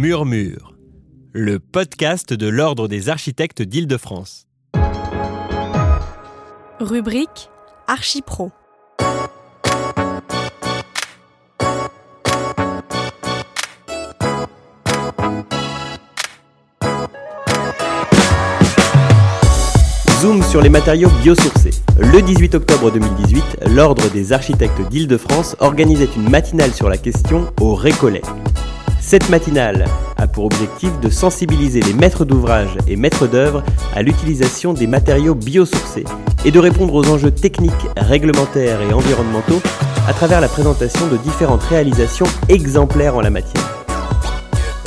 Murmure, le podcast de l'Ordre des architectes d'Île-de-France. Rubrique Archipro. Zoom sur les matériaux biosourcés. Le 18 octobre 2018, l'Ordre des architectes d'Île-de-France organisait une matinale sur la question au Récollet. Cette matinale a pour objectif de sensibiliser les maîtres d'ouvrage et maîtres d'œuvre à l'utilisation des matériaux biosourcés et de répondre aux enjeux techniques, réglementaires et environnementaux à travers la présentation de différentes réalisations exemplaires en la matière.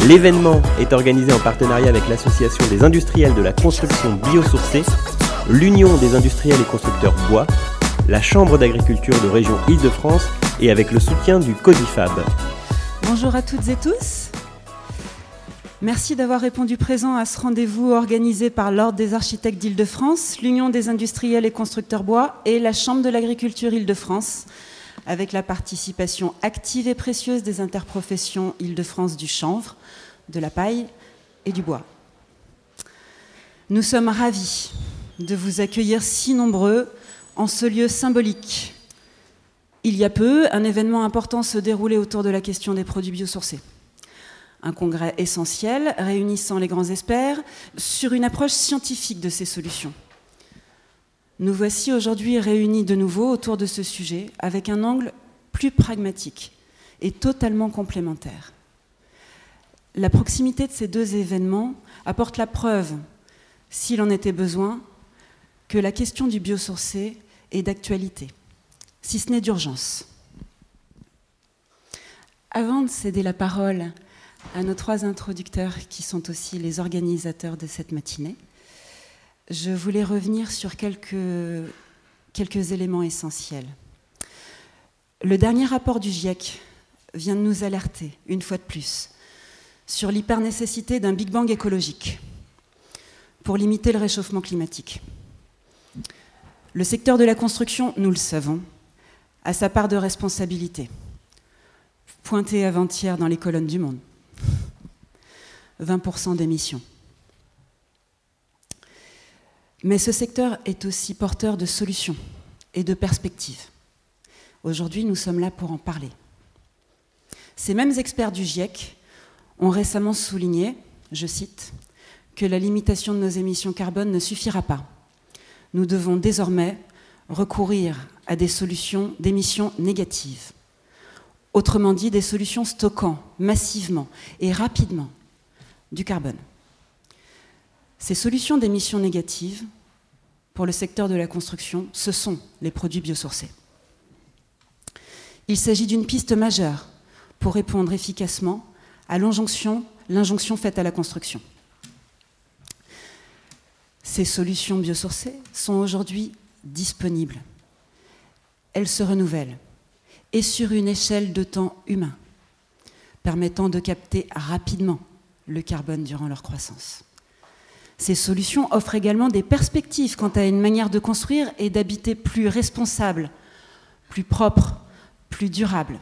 L'événement est organisé en partenariat avec l'Association des industriels de la construction biosourcée l'Union des industriels et constructeurs bois, la Chambre d'agriculture de région Île-de-France et avec le soutien du Codifab. Bonjour à toutes et tous. Merci d'avoir répondu présent à ce rendez-vous organisé par l'Ordre des architectes d'Île-de-France, l'Union des industriels et constructeurs bois et la Chambre de l'agriculture Île-de-France, avec la participation active et précieuse des interprofessions Île-de-France du chanvre, de la paille et du bois. Nous sommes ravis de vous accueillir si nombreux en ce lieu symbolique. Il y a peu, un événement important se déroulait autour de la question des produits biosourcés. Un congrès essentiel réunissant les grands experts sur une approche scientifique de ces solutions. Nous voici aujourd'hui réunis de nouveau autour de ce sujet avec un angle plus pragmatique et totalement complémentaire. La proximité de ces deux événements apporte la preuve, s'il en était besoin, que la question du biosourcé est d'actualité, si ce n'est d'urgence. Avant de céder la parole à nos trois introducteurs qui sont aussi les organisateurs de cette matinée, je voulais revenir sur quelques, éléments essentiels. Le dernier rapport du GIEC vient de nous alerter, une fois de plus, sur l'hypernécessité d'un Big Bang écologique pour limiter le réchauffement climatique. Le secteur de la construction, nous le savons, a sa part de responsabilité. Pointé avant-hier dans les colonnes du Monde. 20% d'émissions. Mais ce secteur est aussi porteur de solutions et de perspectives. Aujourd'hui, nous sommes là pour en parler. Ces mêmes experts du GIEC ont récemment souligné, je cite, que la limitation de nos émissions carbone ne suffira pas nous devons désormais recourir à des solutions d'émissions négatives. Autrement dit, des solutions stockant massivement et rapidement du carbone. Ces solutions d'émissions négatives, pour le secteur de la construction, ce sont les produits biosourcés. Il s'agit d'une piste majeure pour répondre efficacement à l'injonction faite à la construction. Ces solutions biosourcées sont aujourd'hui disponibles. Elles se renouvellent et sur une échelle de temps humain, permettant de capter rapidement le carbone durant leur croissance. Ces solutions offrent également des perspectives quant à une manière de construire et d'habiter plus responsable, plus propre, plus durable.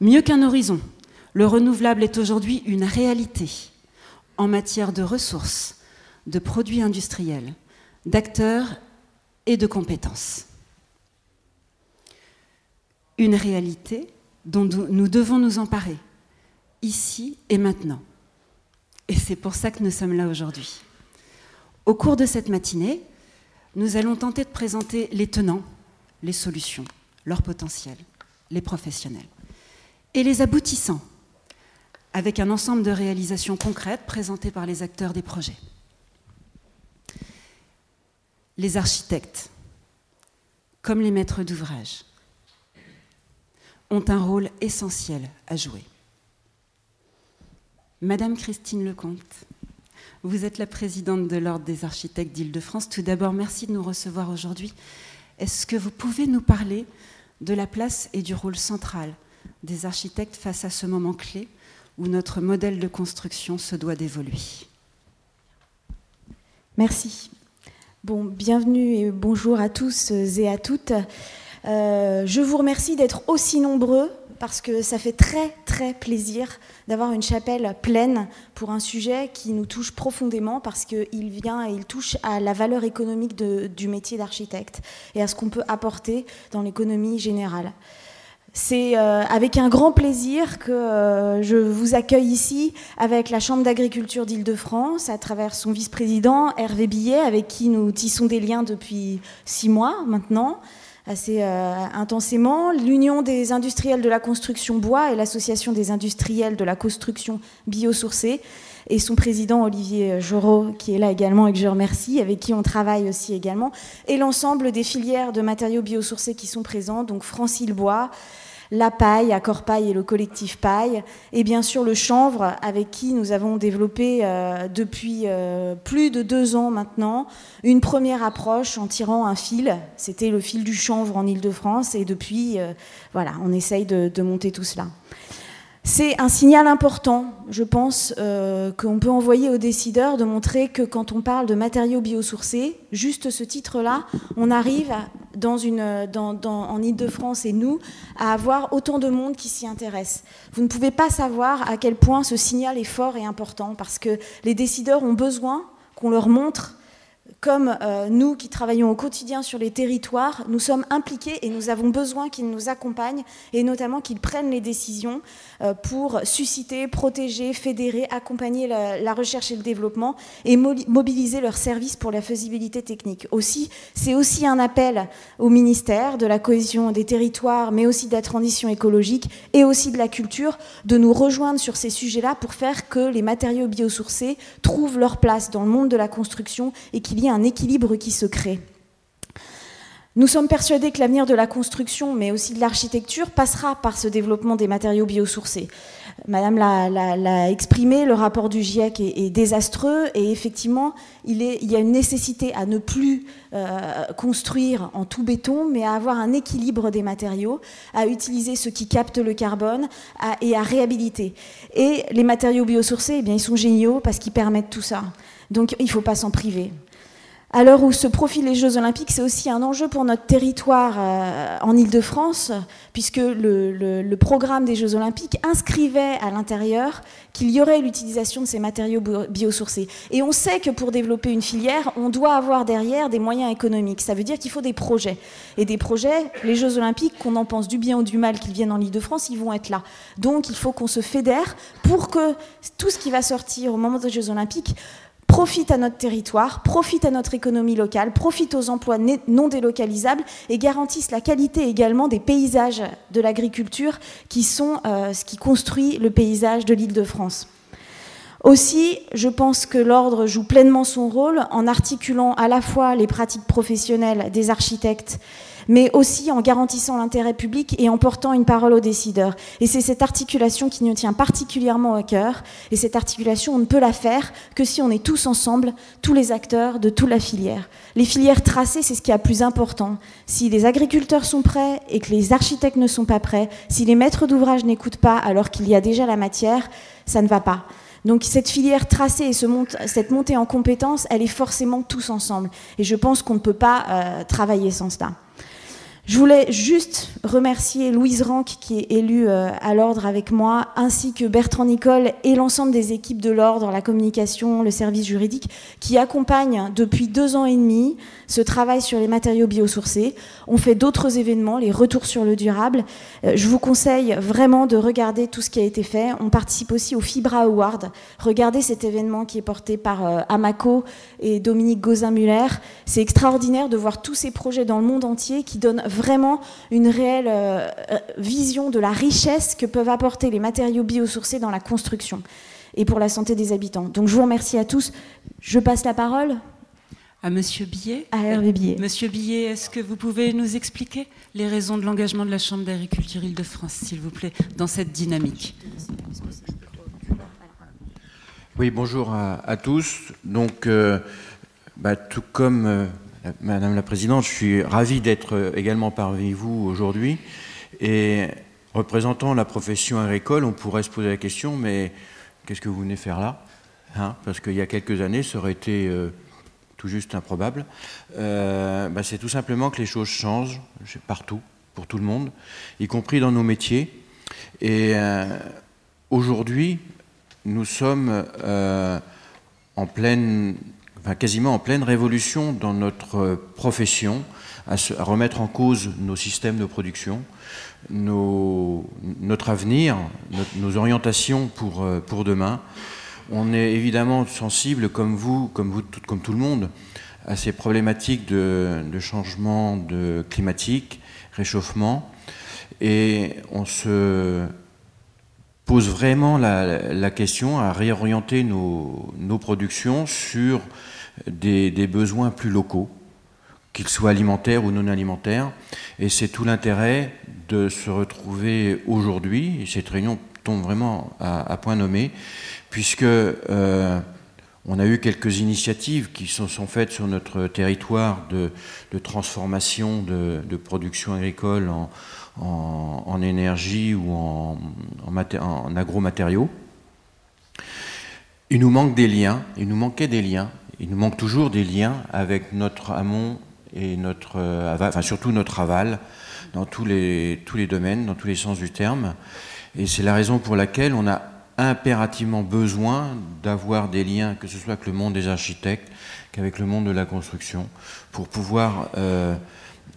Mieux qu'un horizon, le renouvelable est aujourd'hui une réalité en matière de ressources, de produits industriels, d'acteurs et de compétences. Une réalité dont nous devons nous emparer, ici et maintenant. Et c'est pour ça que nous sommes là aujourd'hui. Au cours de cette matinée, nous allons tenter de présenter les tenants, les solutions, leur potentiel, les professionnels, et les aboutissants, avec un ensemble de réalisations concrètes présentées par les acteurs des projets les architectes, comme les maîtres d'ouvrage, ont un rôle essentiel à jouer. Madame Christine Lecomte, vous êtes la présidente de l'Ordre des architectes d'Île-de-France. Tout d'abord, merci de nous recevoir aujourd'hui. Est-ce que vous pouvez nous parler de la place et du rôle central des architectes face à ce moment clé où notre modèle de construction se doit d'évoluer? Merci. Bon, bienvenue et bonjour à tous et à toutes. Euh, je vous remercie d'être aussi nombreux parce que ça fait très très plaisir d'avoir une chapelle pleine pour un sujet qui nous touche profondément parce qu'il vient et il touche à la valeur économique du métier d'architecte et à ce qu'on peut apporter dans l'économie générale. C'est euh, avec un grand plaisir que euh, je vous accueille ici avec la Chambre d'agriculture d'Île-de-France à travers son vice-président Hervé Billet avec qui nous tissons des liens depuis six mois maintenant assez euh, intensément. L'Union des industriels de la construction bois et l'Association des industriels de la construction biosourcée et son président Olivier Jorot, qui est là également et que je remercie, avec qui on travaille aussi également, et l'ensemble des filières de matériaux biosourcés qui sont présents, donc Francile Bois, la paille, Accord Paille et le collectif Paille, et bien sûr le chanvre, avec qui nous avons développé euh, depuis euh, plus de deux ans maintenant une première approche en tirant un fil. C'était le fil du chanvre en Ile-de-France, et depuis, euh, voilà, on essaye de monter tout cela. C'est un signal important, je pense, euh, qu'on peut envoyer aux décideurs de montrer que quand on parle de matériaux biosourcés, juste ce titre-là, on arrive en Ile-de-France et nous à avoir autant de monde qui s'y intéresse. Vous ne pouvez pas savoir à quel point ce signal est fort et important parce que les décideurs ont besoin qu'on leur montre comme euh, nous qui travaillons au quotidien sur les territoires, nous sommes impliqués et nous avons besoin qu'ils nous accompagnent et notamment qu'ils prennent les décisions pour susciter, protéger, fédérer, accompagner la, recherche et le développement et mobiliser leurs services pour la faisabilité technique. C'est aussi un appel au ministère de la cohésion des territoires, mais aussi de la transition écologique et aussi de la culture, de nous rejoindre sur ces sujets-là pour faire que les matériaux biosourcés trouvent leur place dans le monde de la construction et qu'il y ait un équilibre qui se crée. Nous sommes persuadés que l'avenir de la construction, mais aussi de l'architecture, passera par ce développement des matériaux biosourcés. Madame l'a exprimé, le rapport du GIEC est, désastreux et effectivement, il, y a une nécessité à ne plus euh, construire en tout béton, mais à avoir un équilibre des matériaux, à utiliser ce qui capte le carbone et à réhabiliter. Et les matériaux biosourcés, eh ils sont géniaux parce qu'ils permettent tout ça. Donc il ne faut pas s'en priver. À l'heure où se profilent les Jeux Olympiques, c'est aussi un enjeu pour notre territoire euh, en Ile-de-France, puisque le, programme des Jeux Olympiques inscrivait à l'intérieur qu'il y aurait l'utilisation de ces matériaux biosourcés. Et on sait que pour développer une filière, on doit avoir derrière des moyens économiques. Ça veut dire qu'il faut des projets. Et des projets, les Jeux Olympiques, qu'on en pense du bien ou du mal qu'ils viennent en Ile-de-France, ils vont être là. Donc il faut qu'on se fédère pour que tout ce qui va sortir au moment des Jeux Olympiques profite à notre territoire, profite à notre économie locale, profite aux emplois non délocalisables et garantisse la qualité également des paysages de l'agriculture qui sont euh, ce qui construit le paysage de l'île de France. Aussi, je pense que l'ordre joue pleinement son rôle en articulant à la fois les pratiques professionnelles des architectes mais aussi en garantissant l'intérêt public et en portant une parole aux décideurs. Et c'est cette articulation qui nous tient particulièrement à cœur. Et cette articulation, on ne peut la faire que si on est tous ensemble, tous les acteurs de toute la filière. Les filières tracées, c'est ce qui est le plus important. Si les agriculteurs sont prêts et que les architectes ne sont pas prêts, si les maîtres d'ouvrage n'écoutent pas alors qu'il y a déjà la matière, ça ne va pas. Donc cette filière tracée et cette montée en compétences, elle est forcément tous ensemble. Et je pense qu'on ne peut pas euh, travailler sans cela. Je voulais juste remercier Louise Ranck, qui est élue euh, à l'ordre avec moi, ainsi que Bertrand Nicole et l'ensemble des équipes de l'ordre, la communication, le service juridique, qui accompagnent depuis deux ans et demi ce travail sur les matériaux biosourcés. On fait d'autres événements, les retours sur le durable. Euh, je vous conseille vraiment de regarder tout ce qui a été fait. On participe aussi au Fibra Award. Regardez cet événement qui est porté par euh, Amaco et Dominique Gauzin-Muller. C'est extraordinaire de voir tous ces projets dans le monde entier qui donnent vraiment une réelle euh, vision de la richesse que peuvent apporter les matériaux biosourcés dans la construction et pour la santé des habitants. Donc je vous remercie à tous. Je passe la parole. À Monsieur Billet. À Hervé Billet. Monsieur Billet, est-ce que vous pouvez nous expliquer les raisons de l'engagement de la Chambre d'agriculture Île-de-France, s'il vous plaît, dans cette dynamique? Oui, bonjour à, tous. Donc, euh, bah, tout comme Madame la Présidente, je suis ravi d'être également parmi vous aujourd'hui. Et représentant la profession agricole, on pourrait se poser la question, mais qu'est-ce que vous venez faire là? Hein? Parce qu'il y a quelques années, ça aurait été euh, tout juste improbable. Euh, bah, c'est tout simplement que les choses changent partout, pour tout le monde, y compris dans nos métiers. Et aujourd'hui, nous sommes en pleine, quasiment en pleine révolution dans notre profession, à, remettre en cause nos systèmes de production, notre avenir, nos orientations pour demain. On est évidemment sensible, comme vous, comme vous, tout, comme tout le monde, à ces problématiques de, changement de climatique, réchauffement, et on se pose vraiment la, question à réorienter nos, productions sur des, besoins plus locaux, qu'ils soient alimentaires ou non alimentaires. Et c'est tout l'intérêt de se retrouver aujourd'hui, et cette réunion tombe vraiment à point nommé, puisque euh, on a eu quelques initiatives qui sont, faites sur notre territoire de, transformation de, production agricole en, énergie ou en, en, agromatériaux. Il nous manque des liens, il nous manquait des liens, il nous manque toujours des liens avec notre amont et notre euh, aval, enfin surtout notre aval, dans tous les, tous les domaines, dans tous les sens du terme. Et c'est la raison pour laquelle on a impérativement besoin d'avoir des liens, que ce soit avec le monde des architectes qu'avec le monde de la construction, pour pouvoir euh,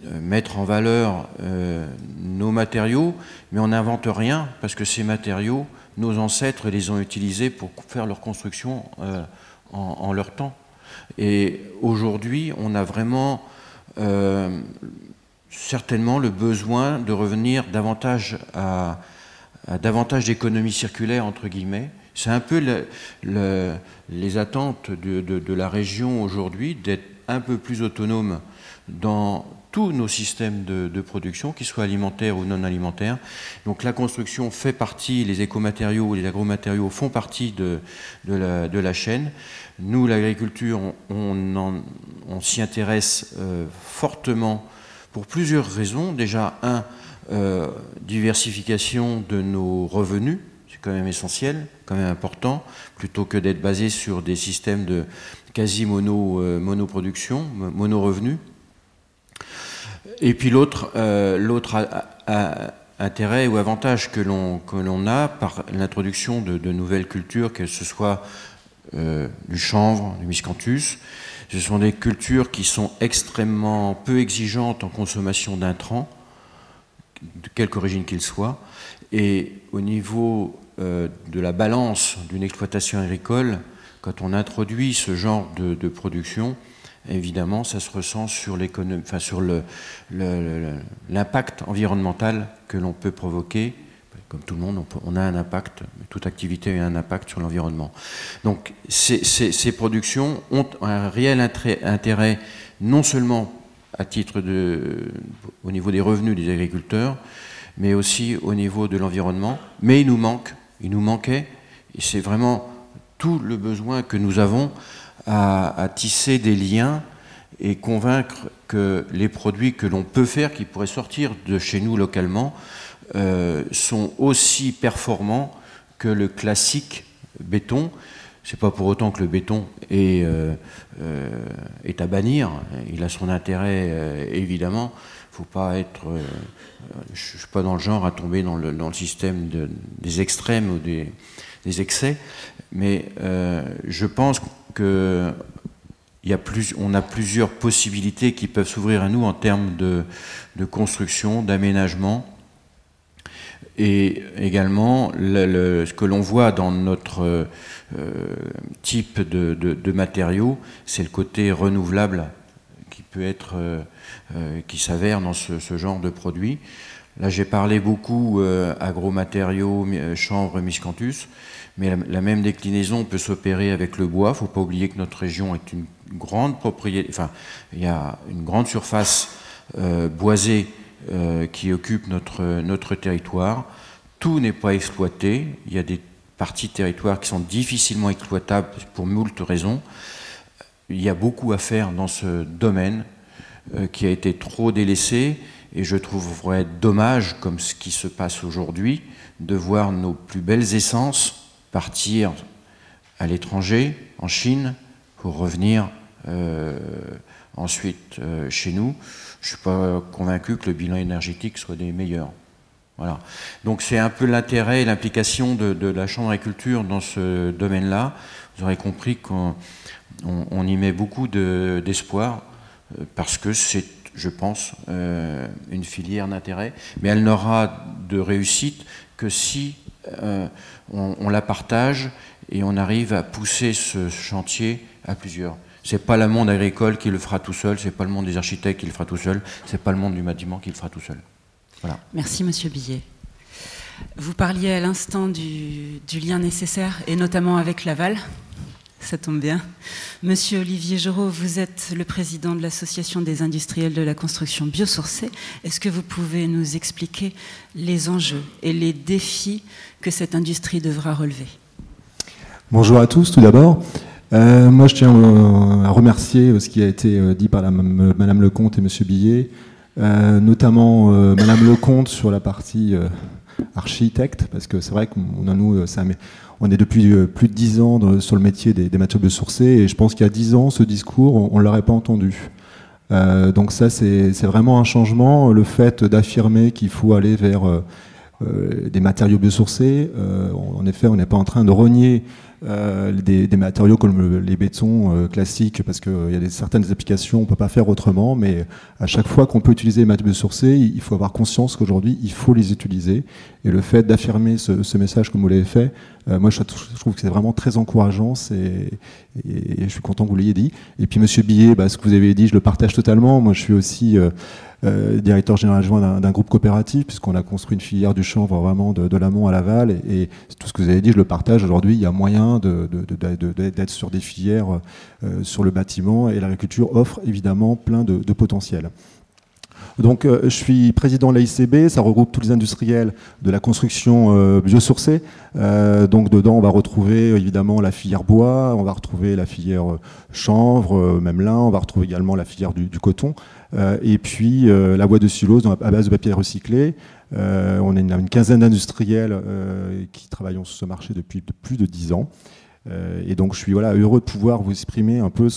euh, mettre en valeur euh, nos matériaux, mais on n'invente rien, parce que ces matériaux, nos ancêtres les ont utilisés pour faire leur construction en, leur temps. Et aujourd'hui, on a vraiment certainement le besoin de revenir davantage à davantage d'économie circulaire, entre guillemets. C'est un peu les attentes de, la région aujourd'hui d'être un peu plus autonome dans tous nos systèmes de, production, qu'ils soient alimentaires ou non alimentaires. Donc la construction fait partie, les écomatériaux ou les agromatériaux font partie de, la, chaîne. Nous, l'agriculture, on, s'y intéresse euh, fortement pour plusieurs raisons. Déjà, un, euh, diversification de nos revenus, c'est quand même essentiel, quand même important, plutôt que d'être basé sur des systèmes de quasi mono, euh, monoproduction, mono-revenus. Et puis l'autre, euh, l'autre intérêt ou avantage que l'on, que l'on a par l'introduction de, de, nouvelles cultures, que ce soit du chanvre, du miscanthus, ce sont des cultures qui sont extrêmement peu exigeantes en consommation d'intrants, de quelque origine qu'il soit. Et au niveau euh, de la balance d'une exploitation agricole, quand on introduit ce genre de, production, évidemment, ça se ressent sur l'impact environnemental que l'on peut provoquer. Comme tout le monde, on, a un impact, toute activité a un impact sur l'environnement. Donc ces, productions ont un réel intérêt non seulement à titre de, au niveau des revenus des agriculteurs, mais aussi au niveau de l'environnement. Mais il nous manque, il nous manquait, et c'est vraiment tout le besoin que nous avons à, tisser des liens et convaincre que les produits que l'on peut faire, qui pourraient sortir de chez nous localement, euh, sont aussi performants que le classique béton. C'est pas pour autant que le béton est, euh, euh, est à bannir. Il a son intérêt euh, évidemment. Faut pas être. je suis pas dans le genre à tomber dans le, système de, des extrêmes ou des, excès, mais je pense que il y a plus, on a plusieurs possibilités qui peuvent s'ouvrir à nous en termes de, construction, d'aménagement et également ce que l'on voit dans notre euh, type de, matériaux, c'est le côté renouvelable qui peut être, euh, euh, qui s'avère dans ce, genre de produit. Là, j'ai parlé beaucoup agromatériaux, chanvre, miscanthus, mais la, même déclinaison peut s'opérer avec le bois. Il ne faut pas oublier que notre région est une grande propriété, enfin, il y a une grande surface boisée euh, qui occupe notre, notre territoire. Tout n'est pas exploité. Il y a des parties de territoire qui sont difficilement exploitables pour moult raisons. Il y a beaucoup à faire dans ce domaine euh, qui a été trop délaissé et je trouverais dommage, comme ce qui se passe aujourd'hui, de voir nos plus belles essences partir à l'étranger, en Chine, pour revenir euh, ensuite chez nous je ne suis pas convaincu que le bilan énergétique soit des meilleurs. Voilà. Donc c'est un peu l'intérêt et l'implication de, la Chambre d'agriculture dans ce domaine-là. Vous aurez compris qu'on y met beaucoup d'espoir euh, parce que c'est, je pense, euh, une filière d'intérêt, mais elle n'aura de réussite que si euh, on, la partage et on arrive à pousser ce chantier à plusieurs. C'est pas le monde agricole qui le fera tout seul, c'est pas le monde des architectes qui le fera tout seul, c'est pas le monde du bâtiment qui le fera tout seul. Merci, Monsieur Billet. Vous parliez à l'instant du, lien nécessaire, et notamment avec Laval. Ça tombe bien. Monsieur Olivier Giraud, vous êtes le président de l'Association des industriels de la construction biosourcée. Est-ce que vous pouvez nous expliquer les enjeux et les défis que cette industrie devra relever? Bonjour à tous, tout d'abord. Euh, moi, je tiens à remercier ce qui a été euh, dit par la, Madame Lecomte et Monsieur Billet euh, notamment euh, Madame Lecomte sur la partie euh, architecte, parce que c'est vrai qu'on a nous, ça, on est depuis plus de dix ans sur le métier des, des matériaux biosourcés, et je pense qu'il y a dix ans, ce discours, on ne l'aurait pas entendu. donc ça, c'est vraiment un changement, le fait d'affirmer qu'il faut aller vers des matériaux biosourcés. en effet, on n'est pas en train de renier euh, des, matériaux comme les bétons euh, classiques, parce qu'il euh, y a des, certaines applications, on ne peut pas faire autrement, mais à chaque fois qu'on peut utiliser les matériaux sourcés, il faut avoir conscience qu'aujourd'hui, il faut les utiliser. Et le fait d'affirmer ce, message comme vous l'avez fait, moi je, trouve que c'est vraiment très encourageant et, je suis content que vous l'ayez dit. Et puis Monsieur Billet, bah, ce que vous avez dit, je le partage totalement. Moi je suis aussi euh, directeur général adjoint d'un groupe coopératif, puisqu'on a construit une filière du chanvre vraiment de, l'amont à l'aval. Et, tout ce que vous avez dit, je le partage. Aujourd'hui, il y a moyen d'être sur des filières euh, sur le bâtiment et l'agriculture offre évidemment plein de, potentiel. Donc, euh, je suis président de l'AICB, ça regroupe tous les industriels de la construction biosourcée. donc, dedans, on va retrouver évidemment la filière bois, on va retrouver la filière chanvre, même lin, on va retrouver également la filière du coton. Euh, et puis euh, la voie de sulose à base de papier recyclé. Euh, on est une, quinzaine d'industriels qui travaillent sur ce marché depuis plus de dix ans. et donc je suis heureux de pouvoir vous exprimer un peu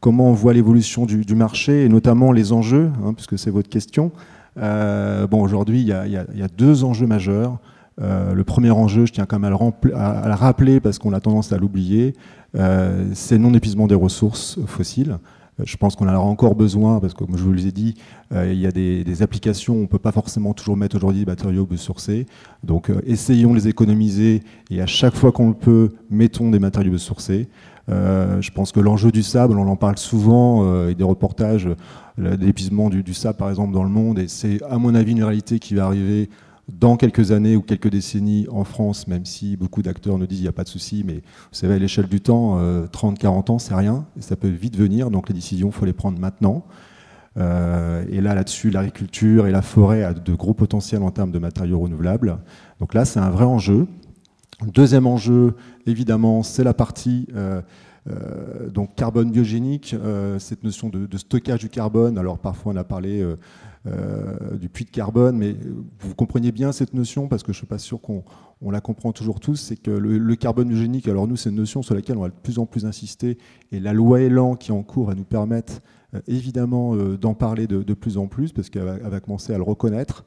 comment on voit l'évolution du, marché et notamment les enjeux, hein, puisque c'est votre question. bon, aujourd'hui, il y, a deux enjeux majeurs. le premier enjeu, je tiens quand même à le, à le rappeler parce qu'on a tendance à l'oublier, c'est le non-épuisement des ressources fossiles. Euh, je pense qu'on en aura encore besoin parce que, comme je vous l'ai dit, euh, il y a des, applications où on ne peut pas forcément toujours mettre aujourd'hui des matériaux biosourcés. Donc, euh, essayons de les économiser et à chaque fois qu'on le peut, mettons des matériaux biosourcés. je pense que l'enjeu du sable, on en parle souvent, et des reportages, l'épuisement du, du, sable par exemple dans le monde, et c'est à mon avis une réalité qui va arriver dans quelques années ou quelques décennies en France, même si beaucoup d'acteurs nous disent qu'il n'y a pas de souci, mais vous savez, à l'échelle du temps, 30-40 euh, ans, c'est rien, ça peut vite venir, donc les décisions, il faut les prendre maintenant. Euh, et là, là-dessus, l'agriculture et la forêt a de gros potentiels en termes de matériaux renouvelables. Donc là, c'est un vrai enjeu. Deuxième enjeu, évidemment, c'est la partie euh, donc carbone biogénique, cette notion de, stockage du carbone. Alors parfois, on a parlé euh, du puits de carbone, mais vous comprenez bien cette notion parce que je ne suis pas sûr qu'on la comprend toujours tous, c'est que le, carbone eugénique, alors nous c'est une notion sur laquelle on va de plus en plus insister, et la loi Elan qui est en cours va nous permettre euh, évidemment euh, d'en parler de, plus en plus parce qu'elle va, commencer à le reconnaître.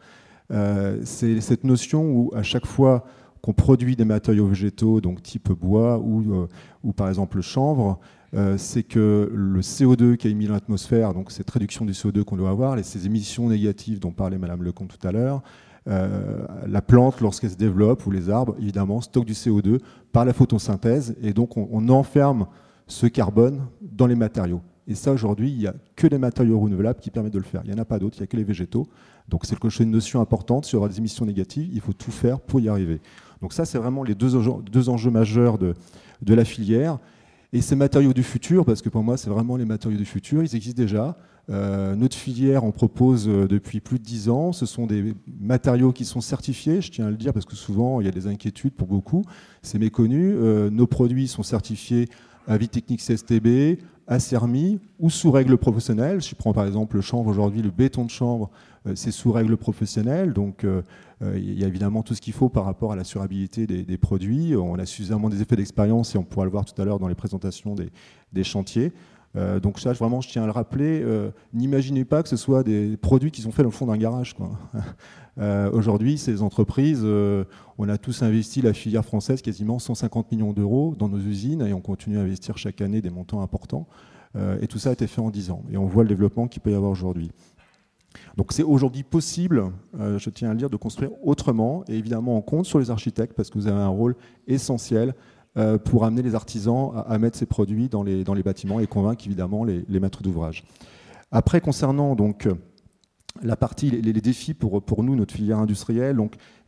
c'est cette notion où à chaque fois qu'on produit des matériaux végétaux, donc type bois ou, ou par exemple le chanvre, euh, c'est que le CO2 qui est émis dans l'atmosphère, donc cette réduction du CO2 qu'on doit avoir, et ces émissions négatives dont parlait Madame Lecomte tout à l'heure, euh, la plante, lorsqu'elle se développe, ou les arbres, évidemment, stockent du CO2 par la photosynthèse, et donc on, enferme ce carbone dans les matériaux. Et ça, aujourd'hui, il n'y a que les matériaux renouvelables qui permettent de le faire. Il n'y en a pas d'autres, il n'y a que les végétaux. Donc c'est une notion importante sur les émissions négatives. Il faut tout faire pour y arriver. Donc ça, c'est vraiment les deux enjeux, majeurs de la filière. Et ces matériaux du futur, parce que pour moi, c'est vraiment les matériaux du futur, ils existent déjà. Euh, notre filière en propose euh, depuis plus de 10 ans. Ce sont des matériaux qui sont certifiés, je tiens à le dire parce que souvent il y a des inquiétudes pour beaucoup, c'est méconnu. Euh, nos produits sont certifiés à vie technique CSTB, à CERMI ou sous règles professionnelles. Je prends par exemple le chanvre aujourd'hui, le béton de chanvre, c'est sous règles professionnelles. Donc il y a évidemment tout ce qu'il faut par rapport à la surabilité des, produits. On a suffisamment des effets d'expérience et on pourra le voir tout à l'heure dans les présentations des, chantiers. Euh, donc ça, vraiment, je tiens à le rappeler. Euh, n'imaginez pas que ce soit des produits qui sont faits dans le fond d'un garage. Euh, aujourd'hui, ces entreprises, on a tous investi la filière française quasiment 150 millions d'euros dans nos usines et on continue à investir chaque année des montants importants. et tout ça a été fait en 10 ans. Et on voit le développement qu'il peut y avoir aujourd'hui. Donc c'est aujourd'hui possible, je tiens à le dire, de construire autrement. Et évidemment, on compte sur les architectes parce que vous avez un rôle essentiel euh, pour amener les artisans à, mettre ces produits dans les, dans les bâtiments et convaincre évidemment les, maîtres d'ouvrage. Après, concernant donc la partie, les, défis pour, pour nous, notre filière industrielle,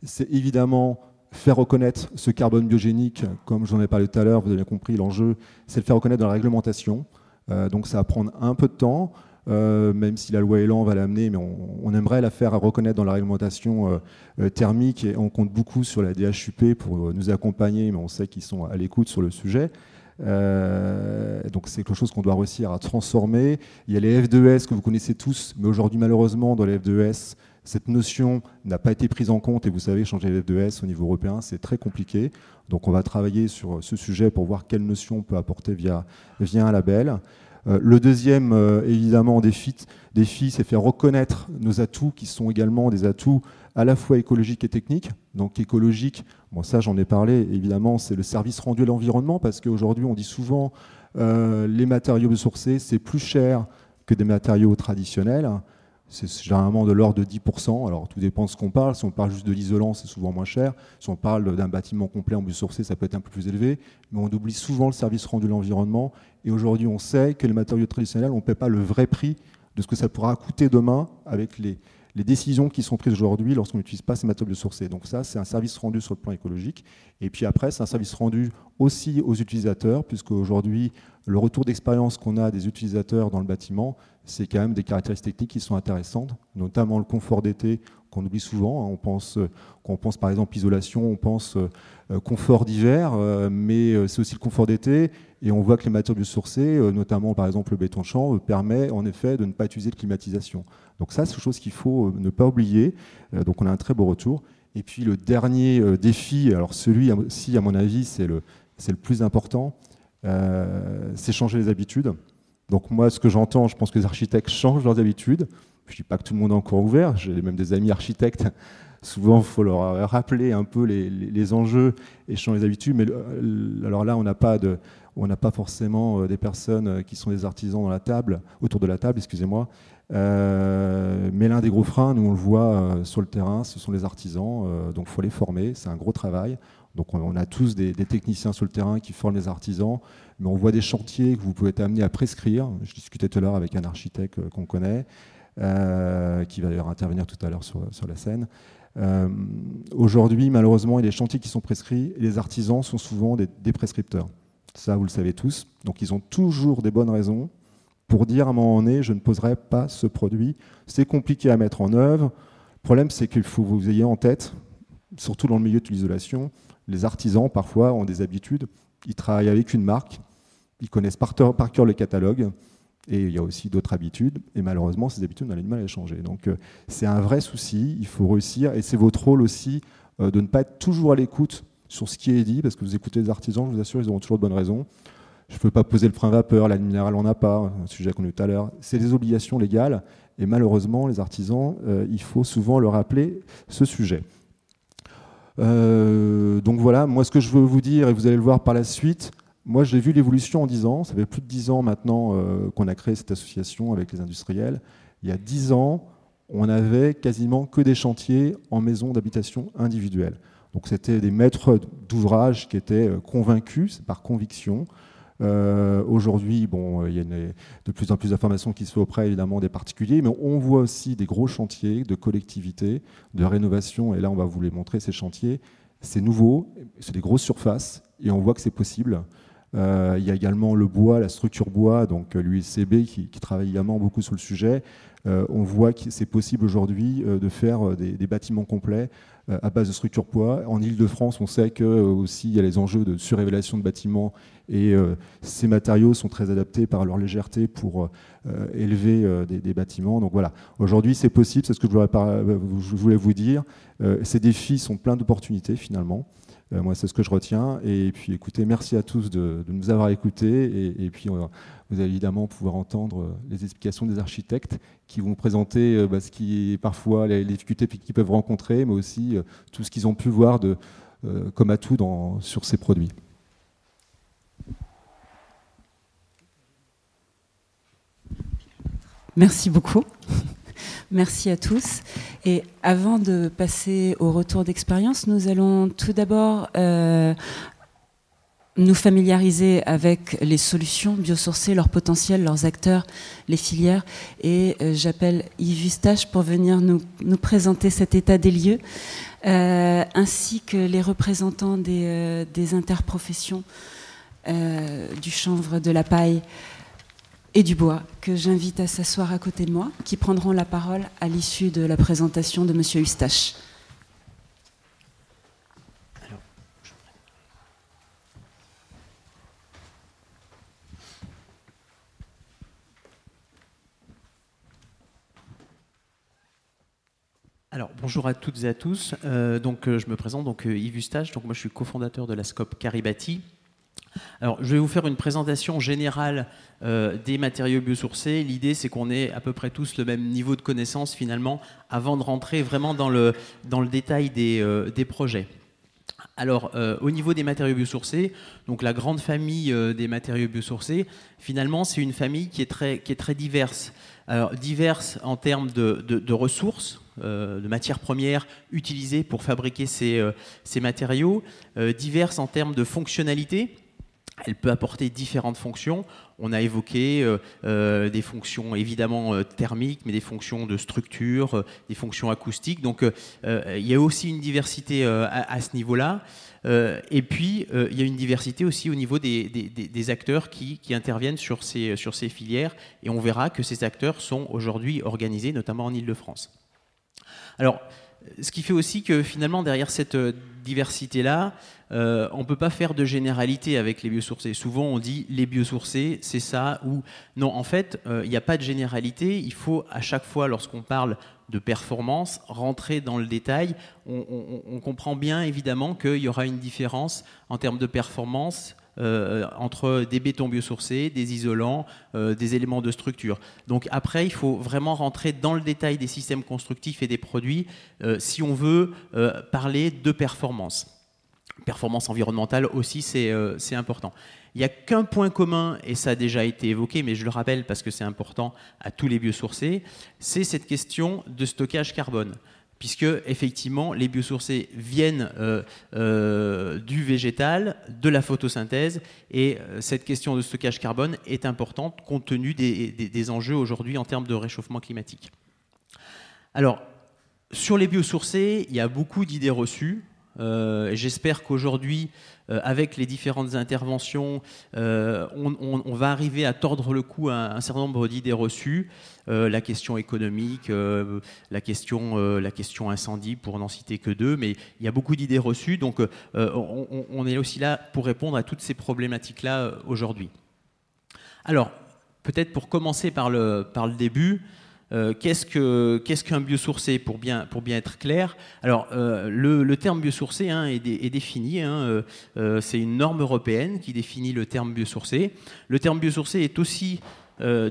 c'est évidemment faire reconnaître ce carbone biogénique, comme j'en ai parlé tout à l'heure, vous avez compris, l'enjeu, c'est le faire reconnaître dans la réglementation. Euh, donc ça va prendre un peu de temps. Euh, même si la loi Elan va l'amener, mais on, aimerait la faire reconnaître dans la réglementation euh, euh, thermique et on compte beaucoup sur la DHUP pour nous accompagner, mais on sait qu'ils sont à l'écoute sur le sujet. donc c'est quelque chose qu'on doit réussir à transformer. Il y a les F2S que vous connaissez tous, mais aujourd'hui malheureusement dans les F2S, cette notion n'a pas été prise en compte et vous savez, changer les F2S au niveau européen, c'est très compliqué. Donc on va travailler sur ce sujet pour voir quelle notion on peut apporter via, via un label. Euh, le deuxième, euh, évidemment, défi, défi c'est faire reconnaître nos atouts, qui sont également des atouts à la fois écologiques et techniques. Donc écologique, bon ça j'en ai parlé, évidemment, c'est le service rendu à l'environnement, parce qu'aujourd'hui on dit souvent euh, les matériaux biosourcés, c'est plus cher que des matériaux traditionnels. C'est généralement de l'ordre de 10%. Alors tout dépend de ce qu'on parle. Si on parle juste de l'isolant, c'est souvent moins cher. Si on parle d'un bâtiment complet en biosourcé, ça peut être un peu plus élevé. Mais on oublie souvent le service rendu à l'environnement. Et aujourd'hui, on sait que les matériaux traditionnels, on ne paie pas le vrai prix de ce que ça pourra coûter demain avec les, les décisions qui sont prises aujourd'hui lorsqu'on n'utilise pas ces matériaux sourcés. Donc ça, c'est un service rendu sur le plan écologique. Et puis après, c'est un service rendu aussi aux utilisateurs, puisque aujourd'hui, le retour d'expérience qu'on a des utilisateurs dans le bâtiment, c'est quand même des caractéristiques techniques qui sont intéressantes, notamment le confort d'été qu'on oublie souvent. Hein. On pense, quand on pense par exemple isolation, on pense euh, confort d'hiver, euh, mais c'est aussi le confort d'été. Et on voit que les matériaux sourcés, euh, notamment par exemple le béton champ, permet en effet de ne pas utiliser de climatisation. Donc ça, c'est quelque chose qu'il faut ne pas oublier. Donc on a un très beau retour. Et puis le dernier défi, alors celui-ci à mon avis c'est le, le plus important, c'est changer les habitudes. Donc moi, ce que j'entends, je pense que les architectes changent leurs habitudes. Je ne dis pas que tout le monde est encore ouvert, j'ai même des amis architectes. Souvent, il faut leur rappeler un peu les, enjeux et changer les habitudes. Mais alors là, on n'a pas, de, on n'a pas forcément euh, des personnes euh, qui sont des artisans dans la table, autour de la table, excusez-moi. Euh, mais l'un des gros freins, nous on le voit sur le terrain, ce sont les artisans. donc il faut les former, c'est un gros travail. Donc on, a tous des, techniciens sur le terrain qui forment les artisans, mais on voit des chantiers que vous pouvez être amené à prescrire. Je discutais tout à l'heure avec un architecte qu'on connaît, qui va d'ailleurs intervenir tout à l'heure sur, la scène. Aujourd'hui, malheureusement, il y a des chantiers qui sont prescrits et les artisans sont souvent des prescripteurs. Ça, vous le savez tous. Donc, ils ont toujours des bonnes raisons pour dire à un moment donné, je ne poserai pas ce produit. C'est compliqué à mettre en œuvre. Le problème, c'est qu'il faut que vous ayez en tête, surtout dans le milieu de l'isolation, les artisans, parfois, ont des habitudes. Ils travaillent avec une marque, ils connaissent par, cœur le catalogue, et il y a aussi d'autres habitudes, et malheureusement, ces habitudes, on a du mal à les changer. Donc, euh, c'est un vrai souci, il faut réussir, et c'est votre rôle aussi euh, de ne pas être toujours à l'écoute sur ce qui est dit, parce que vous écoutez les artisans, je vous assure, ils auront toujours de bonnes raisons. Je ne peux pas poser le frein vapeur, la minérale on n'a pas, un sujet qu'on a eu tout à l'heure. C'est des obligations légales, et malheureusement, les artisans, euh, il faut souvent leur rappeler ce sujet. Euh, donc voilà, moi ce que je veux vous dire, et vous allez le voir par la suite, moi j'ai vu l'évolution en 10 ans, ça fait plus de 10 ans maintenant euh, qu'on a créé cette association avec les industriels. Il y a 10 ans, on avait quasiment que des chantiers en maison d'habitation individuelle. Donc c'était des maîtres d'ouvrage qui étaient euh, convaincus, par conviction. Euh, aujourd'hui, bon, il y a de plus en plus d'informations qui se font auprès évidemment des particuliers, mais on voit aussi des gros chantiers de collectivité, de rénovation, et là on va vous les montrer ces chantiers. C'est nouveau, c'est des grosses surfaces, et on voit que c'est possible. Euh, il y a également le bois, la structure bois, donc l'USCB qui, qui, travaille également beaucoup sur le sujet. On voit que c'est possible aujourd'hui de faire des, bâtiments complets à base de structures poids. En Ile-de-France, on sait que aussi il y a les enjeux de surrévélation de bâtiments et ces matériaux sont très adaptés par leur légèreté pour élever des, bâtiments. Donc voilà, aujourd'hui c'est possible, c'est ce que je voulais vous dire. ces défis sont pleins d'opportunités finalement. Euh, moi, c'est ce que je retiens. Et puis, écoutez, merci à tous de, nous avoir écoutés. Et, puis, vous allez évidemment pouvoir entendre euh, les explications des architectes qui vont présenter euh, bah, ce qui parfois les, difficultés qu'ils peuvent rencontrer, mais aussi tout ce qu'ils ont pu voir comme atout sur ces produits. Merci beaucoup. Merci à tous. Et avant de passer au retour d'expérience, nous allons tout d'abord euh, nous familiariser avec les solutions biosourcées, leur potentiel, leurs acteurs, les filières. Et euh, j'appelle Yves Eustache pour venir nous, présenter cet état des lieux, euh, ainsi que les représentants des, des interprofessions du chanvre, de la paille, et Dubois, que j'invite à s'asseoir à côté de moi, qui prendront la parole à l'issue de la présentation de M. Eustache. Alors, bonjour à toutes et à tous. Euh, donc, euh, je me présente, donc euh, Yves Eustache. Donc, moi, je suis cofondateur de la SCOP Caribati. Alors, je vais vous faire une présentation générale euh, des matériaux biosourcés. L'idée, c'est qu'on ait à peu près tous le même niveau de connaissance finalement avant de rentrer vraiment dans le, dans le détail des, euh, des projets. Alors, euh, au niveau des matériaux biosourcés, donc la grande famille des matériaux biosourcés, finalement, c'est une famille qui est très, qui est très diverse. Alors, diverse en termes de, de, ressources, de matières premières utilisées pour fabriquer ces, ces matériaux, diverse en termes de fonctionnalités elle peut apporter différentes fonctions. On a évoqué euh, euh, des fonctions évidemment euh, thermiques, mais des fonctions de structure, des fonctions acoustiques. Donc il y a aussi une diversité à, ce niveau-là. et puis il y a une diversité aussi au niveau des, acteurs qui, interviennent sur ces, sur ces filières. Et on verra que ces acteurs sont aujourd'hui organisés, notamment en Ile-de-France. Alors, ce qui fait aussi que finalement, derrière cette diversité-là, euh, on ne peut pas faire de généralité avec les biosourcés. Souvent, on dit les biosourcés, c'est ça ou non. En fait, euh, il n'y a pas de généralité. Il faut à chaque fois, lorsqu'on parle de performance, rentrer dans le détail. On, comprend bien évidemment qu'il y aura une différence en termes de performance euh, entre des bétons biosourcés, des isolants, des éléments de structure. Donc après, il faut vraiment rentrer dans le détail des systèmes constructifs et des produits si on veut parler de performance performance environnementale aussi, euh, c'est important. Il n'y a qu'un point commun, et ça a déjà été évoqué, mais je le rappelle parce que c'est important à tous les biosourcés, c'est cette question de stockage carbone. Puisque effectivement, les biosourcés viennent euh, euh, du végétal, de la photosynthèse, et cette question de stockage carbone est importante compte tenu des, des enjeux aujourd'hui en termes de réchauffement climatique. Alors, sur les biosourcés, il y a beaucoup d'idées reçues. Euh, j'espère qu'aujourd'hui, euh, avec les différentes interventions, euh, on, va arriver à tordre le cou à un, certain nombre d'idées reçues. la question économique, la, question, la question incendie, pour n'en citer que deux, mais il y a beaucoup d'idées reçues. Donc on, est aussi là pour répondre à toutes ces problématiques-là aujourd'hui. Alors, peut-être pour commencer par le, par le début, euh, qu'est-ce qu'un biosourcé pour bien, pour bien être clair? Alors, euh, le, terme biosourcé hein, est, défini. Hein, euh, c'est une norme européenne qui définit le terme biosourcé. Le terme biosourcé est aussi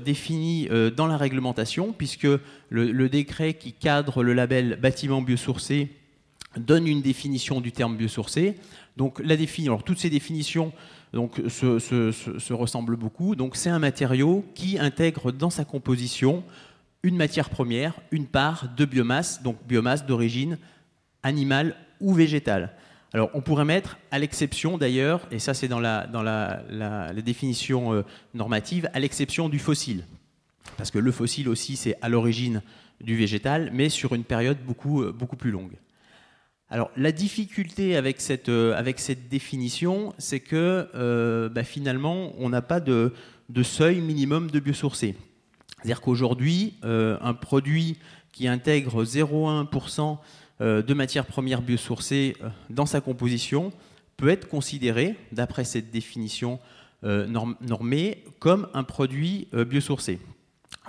défini dans la réglementation, puisque le, décret qui cadre le label bâtiment biosourcé donne une définition du terme biosourcé. Donc, la définition, toutes ces définitions donc, se, se ressemblent beaucoup. Donc, c'est un matériau qui intègre dans sa composition une matière première, une part de biomasse, donc biomasse d'origine animale ou végétale. Alors on pourrait mettre, à l'exception d'ailleurs, et ça c'est dans, la, dans la, définition euh, normative, à l'exception du fossile. Parce que le fossile aussi c'est à l'origine du végétal, mais sur une période beaucoup, euh, beaucoup plus longue. Alors la difficulté avec cette, euh, avec cette définition, c'est que bah, finalement on n'a pas de, de, seuil minimum de biosourcés. C'est-à-dire qu'aujourd'hui, un produit qui intègre 0,1% de matières premières biosourcées dans sa composition peut être considéré, d'après cette définition normée, comme un produit biosourcé.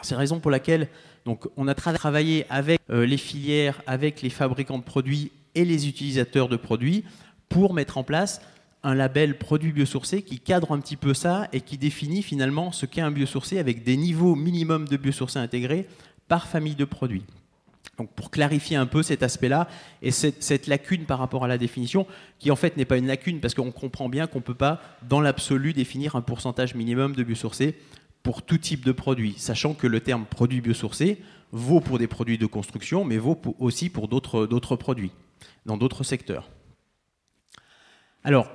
C'est la raison pour laquelle donc, on a travaillé avec les filières, avec les fabricants de produits et les utilisateurs de produits pour mettre en place un label produit biosourcé qui cadre un petit peu ça et qui définit finalement ce qu'est un biosourcé avec des niveaux minimums de biosourcé intégrés par famille de produits. Donc pour clarifier un peu cet aspect-là et cette, lacune par rapport à la définition, qui en fait n'est pas une lacune parce qu'on comprend bien qu'on ne peut pas dans l'absolu définir un pourcentage minimum de biosourcé pour tout type de produit, sachant que le terme produit biosourcé vaut pour des produits de construction, mais vaut aussi pour d'autres produits, dans d'autres secteurs. Alors,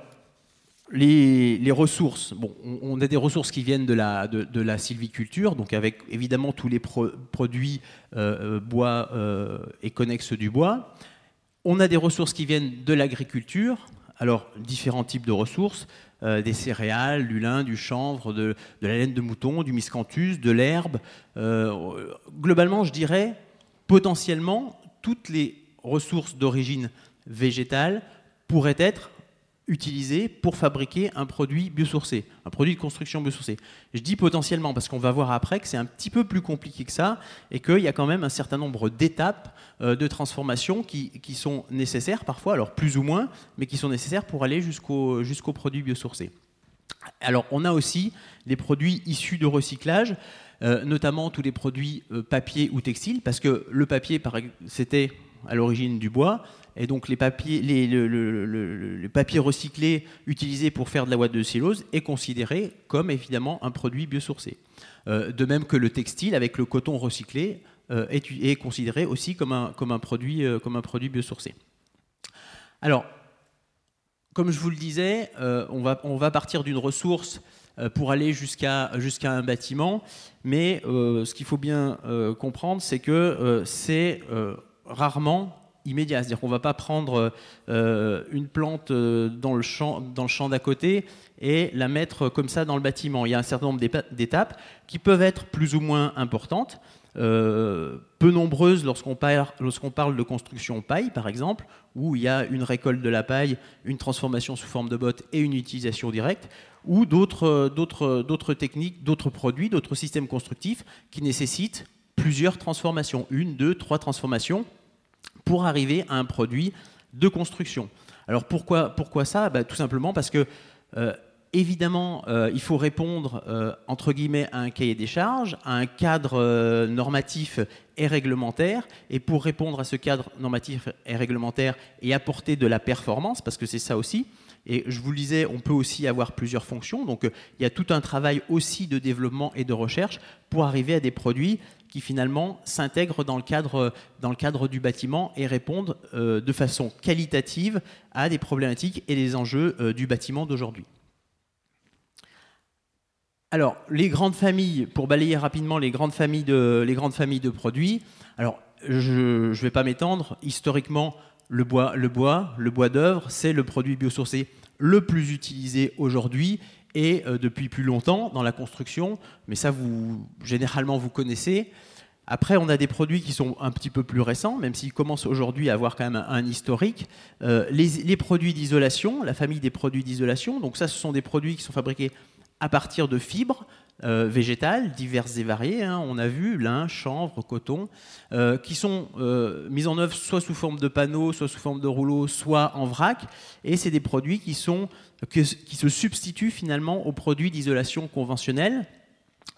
les, ressources, bon, on, a des ressources qui viennent de la, de, la sylviculture, donc avec évidemment tous les produits euh, euh, bois euh, et connexes du bois. On a des ressources qui viennent de l'agriculture, alors différents types de ressources, des céréales, du lin, du chanvre, de, de, la laine de mouton, du miscanthus, de l'herbe. globalement, je dirais potentiellement toutes les ressources d'origine végétale pourraient être utilisé pour fabriquer un produit biosourcé, un produit de construction biosourcé. Je dis potentiellement parce qu'on va voir après que c'est un petit peu plus compliqué que ça et qu'il y a quand même un certain nombre d'étapes euh, de transformation qui, sont nécessaires parfois, alors plus ou moins, mais qui sont nécessaires pour aller jusqu'au jusqu'au produit biosourcé. Alors on a aussi des produits issus de recyclage, euh, notamment tous les produits euh, papier ou textile, parce que le papier, c'était à l'origine du bois, et donc les papiers, les, le, papier recyclé utilisé pour faire de la ouate de cellulose est considéré comme évidemment un produit biosourcé. Euh, de même que le textile avec le coton recyclé euh, est, considéré aussi comme un, comme un, produit, euh, comme un produit biosourcé. Alors, comme je vous le disais, on, va, on va partir d'une ressource pour aller jusqu'à jusqu'à un bâtiment, mais ce qu'il faut bien comprendre, c'est que c'est rarement immédiat. C'est-à-dire qu'on ne va pas prendre euh, une plante euh, dans le champ, dans le champ d'à côté et la mettre comme ça dans le bâtiment. Il y a un certain nombre d'étapes qui peuvent être plus ou moins importantes, euh, peu nombreuses lorsqu'on parle, parle, de construction paille, par exemple, où il y a une récolte de la paille, une transformation sous forme de botte et une utilisation directe, ou d'autres techniques, d'autres produits, d'autres systèmes constructifs qui nécessitent plusieurs transformations, une, deux, trois transformations pour arriver à un produit de construction. Alors pourquoi, ça? Bah, Tout simplement parce que, euh, évidemment, euh, il faut répondre, euh, entre guillemets, à un cahier des charges, à un cadre normatif et réglementaire. Et pour répondre à ce cadre normatif et réglementaire et apporter de la performance, parce que c'est ça aussi, et je vous le disais, on peut aussi avoir plusieurs fonctions. Donc il y a tout un travail aussi de développement et de recherche pour arriver à des produits qui finalement s'intègrent dans, le cadre, dans le cadre du bâtiment et répondent euh, de façon qualitative à des problématiques et des enjeux euh, du bâtiment d'aujourd'hui. Alors, les grandes familles, pour balayer rapidement les grandes familles de, les grandes familles de produits, alors je ne vais pas m'étendre, historiquement, le bois, le bois, le bois d'œuvre, c'est le produit biosourcé le plus utilisé aujourd'hui et euh, depuis plus longtemps dans la construction, mais ça, vous, généralement, vous connaissez. Après, on a des produits qui sont un petit peu plus récents, même s'ils commencent aujourd'hui à avoir quand même un, historique. Euh, les, produits d'isolation, la famille des produits d'isolation, donc ça, ce sont des produits qui sont fabriqués à partir de fibres euh, végétales diverses et variées. Hein. on a vu lin, chanvre, coton, qui sont mis en œuvre soit sous forme de panneaux, soit sous forme de rouleaux, soit en vrac. Et c'est des produits qui sont se substituent finalement aux produits d'isolation conventionnels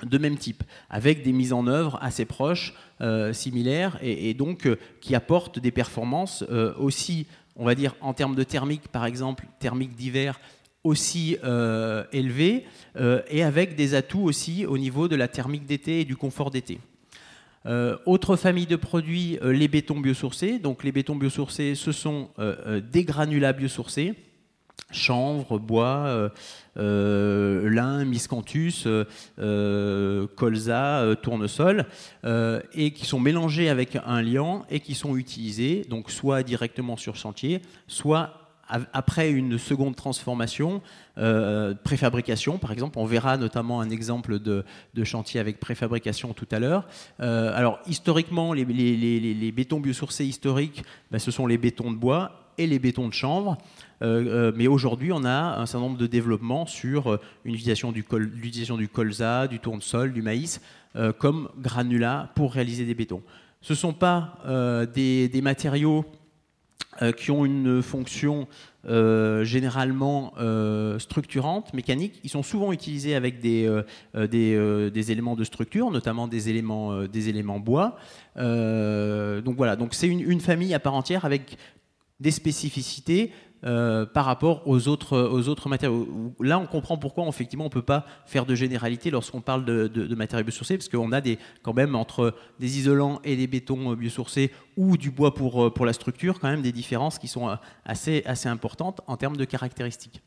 de même type, avec des mises en œuvre assez proches, euh, similaires, et, donc euh, qui apportent des performances euh, aussi, on va dire, en termes de thermique, par exemple, thermique d'hiver, aussi élevées, et avec des atouts aussi au niveau de la thermique d'été et du confort d'été. autre famille de produits, les bétons biosourcés. Donc les bétons biosourcés, ce sont des granulats biosourcés chanvre, bois, euh, euh, lin, miscanthus, euh, colza, tournesol, et qui sont mélangés avec un liant et qui sont utilisés donc soit directement sur chantier, soit après une seconde transformation, préfabrication par exemple, on verra notamment un exemple de, chantier avec préfabrication tout à l'heure. alors historiquement, les, bétons biosourcés historiques, ben, ce sont les bétons de bois et les bétons de chanvre. mais aujourd'hui, on a un certain nombre de développements sur l'utilisation du, du colza, du tournesol, du maïs, comme granulat pour réaliser des bétons. Ce ne sont pas des, matériaux euh, qui ont une fonction euh, généralement euh, structurante, mécanique. Ils sont souvent utilisés avec des, des, éléments de structure, notamment des éléments, bois. donc voilà, donc c'est une, famille à part entière avec des spécificités euh, par rapport aux autres, aux autres matériaux. Là, on comprend pourquoi effectivement on ne peut pas faire de généralité lorsqu'on parle de, matériaux biosourcés, parce qu'on a des, quand même entre des isolants et des bétons biosourcés ou du bois pour, euh, pour la structure, quand même des différences qui sont euh, assez, importantes en termes de caractéristiques.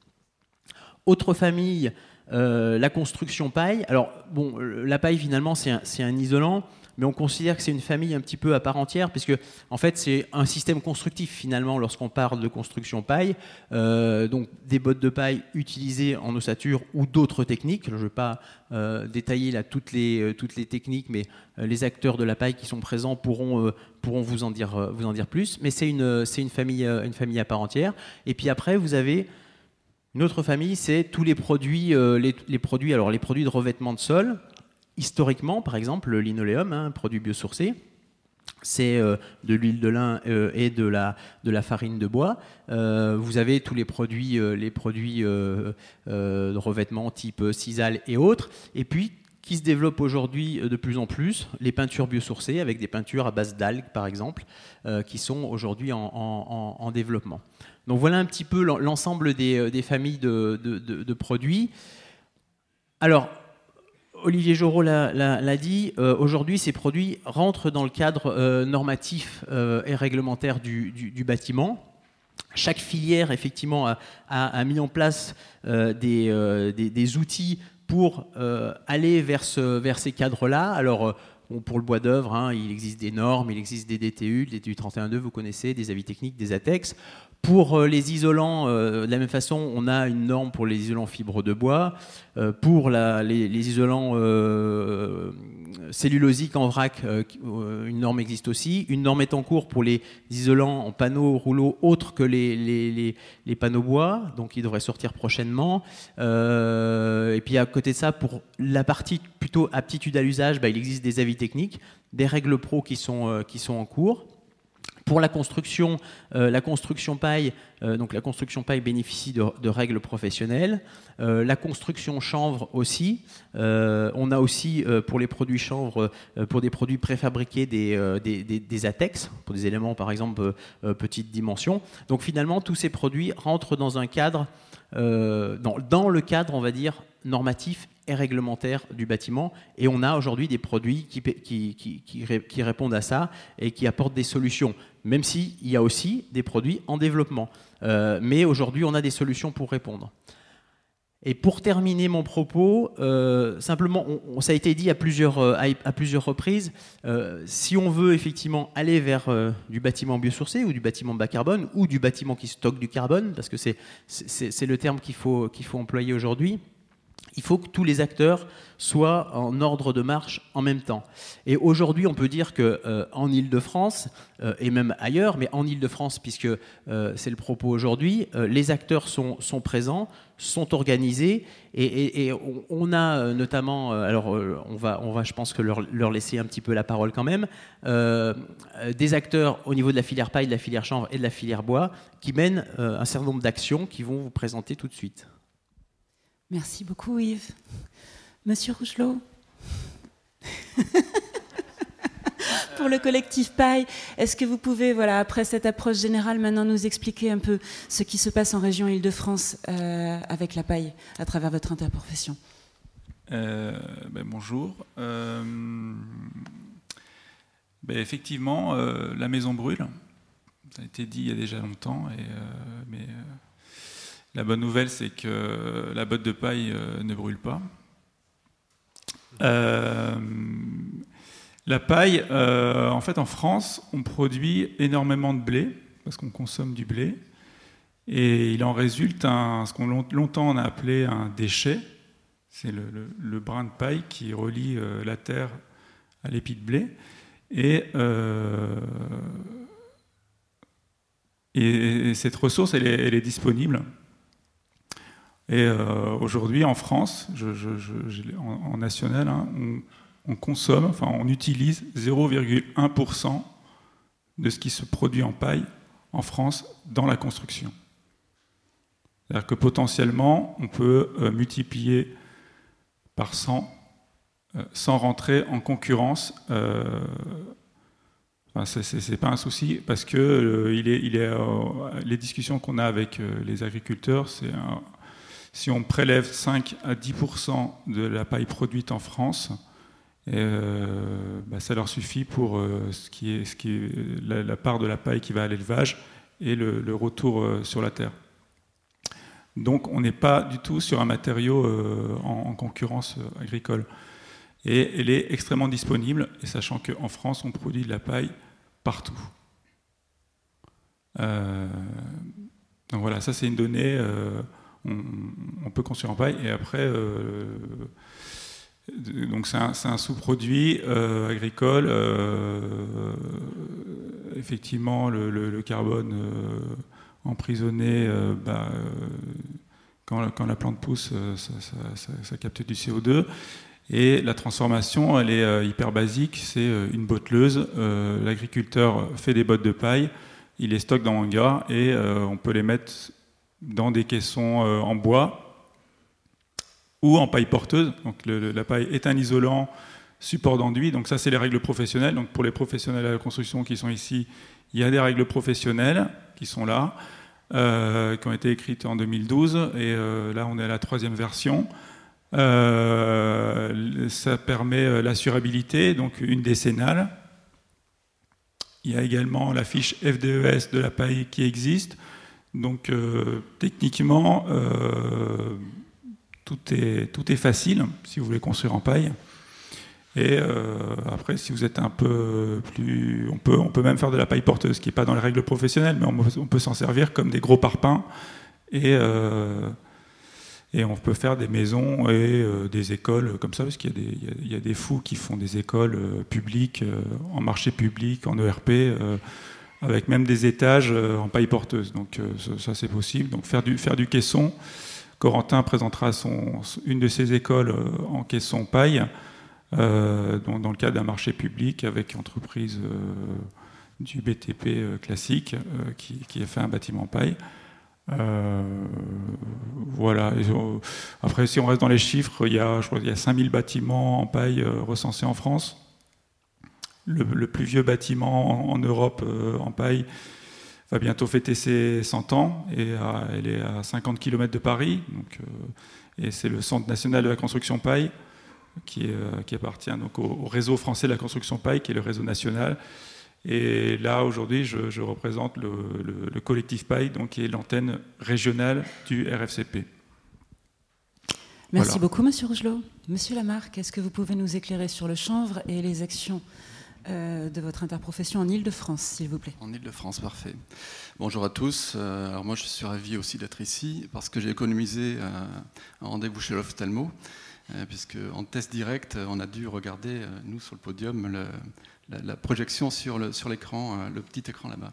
Autre famille, la construction paille. Alors, bon, la paille finalement c'est un isolant mais on considère que c'est une famille un petit peu à part entière, puisque en fait c'est un système constructif finalement lorsqu'on parle de construction paille. Euh, donc des bottes de paille utilisées en ossature ou d'autres techniques. Je ne vais pas euh, détailler là toutes les, euh, toutes les techniques, mais les acteurs de la paille qui sont présents pourront, pourront vous, en dire, vous en dire plus. Mais c'est une, c'est une, famille, une famille à part entière. Et puis après, vous avez une autre famille, c'est tous les produits, les, produits, alors les produits de revêtement de sol historiquement, par exemple, le linoléum, un hein, produit biosourcé, c'est euh, de l'huile de lin euh, et de la, de la farine de bois. Euh, vous avez tous les produits, les produits de revêtement type sisal et autres. Et puis, qui se développent aujourd'hui de plus en plus, les peintures biosourcées, avec des peintures à base d'algues, par exemple, qui sont aujourd'hui en, développement. Donc voilà un petit peu l'ensemble des, familles de, de produits. Alors, Olivier Jorot l'a dit, euh, aujourd'hui ces produits rentrent dans le cadre euh, normatif euh, et réglementaire du, bâtiment. Chaque filière, effectivement, a, mis en place des, outils pour aller vers, ces cadres-là. Alors, pour le bois d'œuvre, hein, il existe des normes, il existe des DTU, le DTU 31.2, vous connaissez, des avis techniques, des ATEX. Pour euh, les isolants, euh, de la même façon, on a une norme pour les isolants fibres de bois. Euh, pour les, isolants cellulosiques en vrac, une norme existe aussi. Une norme est en cours pour les isolants en panneaux rouleaux autres que les, panneaux bois, donc il devrait sortir prochainement. et puis à côté de ça, pour la partie plutôt aptitude à l'usage, bah, il existe des avis techniques, des règles pro qui sont en cours. Pour la construction, euh, la construction paille, euh, donc la construction paille bénéficie de, règles professionnelles. Euh, la construction chanvre aussi. on a aussi pour les produits chanvre, pour des produits préfabriqués, des, ATEX, pour des éléments par exemple petite dimension. Donc finalement, tous ces produits rentrent dans un cadre, dans le cadre, on va dire, normatif réglementaire du bâtiment. Et on a aujourd'hui des produits qui, répondent à ça et qui apportent des solutions, même s'il y a aussi des produits en développement. Euh, mais aujourd'hui, on a des solutions pour répondre. Et pour terminer mon propos, euh, simplement, on, ça a été dit à plusieurs, euh, à, plusieurs reprises, si on veut effectivement aller vers du bâtiment biosourcé ou du bâtiment bas carbone ou du bâtiment qui stocke du carbone, parce que c'est le terme qu'il qu'il faut employer aujourd'hui, il faut que tous les acteurs soient en ordre de marche en même temps. Et aujourd'hui, on peut dire que euh, en Île-de-France euh, et même ailleurs, mais en Île-de-France, puisque euh, c'est le propos aujourd'hui, les acteurs sont, présents, sont organisés, et, on, a notamment, alors on va, on va, je pense que leur, leur, laisser un petit peu la parole quand même, des acteurs au niveau de la filière paille, de la filière chanvre et de la filière bois qui mènent un certain nombre d'actions qui vont vous présenter tout de suite. Merci beaucoup Yves. Monsieur Rougelot Pour le collectif Paille, est-ce que vous pouvez, voilà, après cette approche générale, maintenant nous expliquer un peu ce qui se passe en région Île-de-France euh, avec la paille à travers votre interprofession? Euh, ben, Bonjour. Euh, ben, effectivement, la maison brûle. Ça a été dit il y a déjà longtemps, mais la bonne nouvelle, c'est que la botte de paille euh, ne brûle pas. Euh, la paille, euh, en fait, en France, on produit énormément de blé, parce qu'on consomme du blé. Et il en résulte ce qu'on longtemps appelé un déchet. C'est le, brin de paille qui relie la terre à l'épi de blé. Et, cette ressource, elle est, disponible. Et aujourd'hui, en France, en, national, hein, on, on consomme, enfin on utilise 0,1% de ce qui se produit en paille en France dans la construction. C'est-à-dire que potentiellement, on peut euh, multiplier par 100 euh, sans rentrer en concurrence. Euh, ce n'est pas un souci parce que les discussions qu'on a avec les agriculteurs, c'est si on prélève 5 à 10% de la paille produite en France, euh, bah, ça leur suffit pour euh, ce qui est, la, part de la paille qui va à l'élevage et le, retour euh, sur la terre. Donc on n'est pas du tout sur un matériau en, concurrence agricole. Et elle est extrêmement disponible, et sachant qu'en France, on produit de la paille partout. donc voilà, ça c'est une donnée. On, peut construire en paille, et après donc c'est un, sous-produit euh, agricole. Euh, effectivement, le, carbone euh, emprisonné, bah, quand, la plante pousse, ça, capte du CO2. Et la transformation, elle est hyper basique. C'est une botteleuse. L'agriculteur fait des bottes de paille, il les stocke dans hangar et on peut les mettre dans des caissons en bois ou en paille porteuse. Donc la paille est un isolant, support d'enduit. Donc ça, c'est les règles professionnelles. Donc pour les professionnels à la construction qui sont ici, il y a des règles professionnelles qui sont là, euh, qui ont été écrites en 2012. Et euh, là, on est à la troisième version. Euh, ça permet l'assurabilité, donc une décennale. Il y a également la fiche FDES de la paille qui existe. Donc techniquement, tout est, tout est facile si vous voulez construire en paille. Et euh, après, si vous êtes un peu plus. On peut, on peut même faire de la paille porteuse, qui n'est pas dans les règles professionnelles, mais on, peut s'en servir comme des gros parpaings. Et, euh, et on peut faire des maisons et euh, des écoles comme ça, parce qu'il y, y, a des fous qui font des écoles publiques, en marché public, en ERP, avec même des étages en paille porteuse. Donc ça, ça c'est possible. Donc faire du, faire du caisson. Corentin présentera une de ses écoles euh, en caisson paille, euh, dans, le cadre d'un marché public avec entreprise euh, du BTP classique qui, a fait un bâtiment paille. voilà. après, si on reste dans les chiffres, il y a, je crois, il y a 5000 bâtiments en paille recensés en France. Le, plus vieux bâtiment en, en Europe en paille, va bientôt fêter ses 100 ans et elle est à 50 km de Paris. Donc, euh, et c'est le Centre national de la construction paille qui, euh, qui appartient donc au, réseau français de la construction paille, qui est le réseau national. Et là, aujourd'hui, je, représente le, collectif paille, donc, qui est l'antenne régionale du RFCP. Merci beaucoup, Monsieur Rougelot. Monsieur Lamarck, est-ce que vous pouvez nous éclairer sur le chanvre et les actions euh, de votre interprofession en Ile-de-France, s'il vous plaît. En Ile-de-France, parfait. Bonjour à tous. Euh, alors moi, je suis ravi aussi d'être ici parce que j'ai économisé euh, un rendez-vous chez l'ophtalmo, puisque en test direct, on a dû regarder, nous, sur le podium, la, projection sur l'écran, le, petit écran là-bas.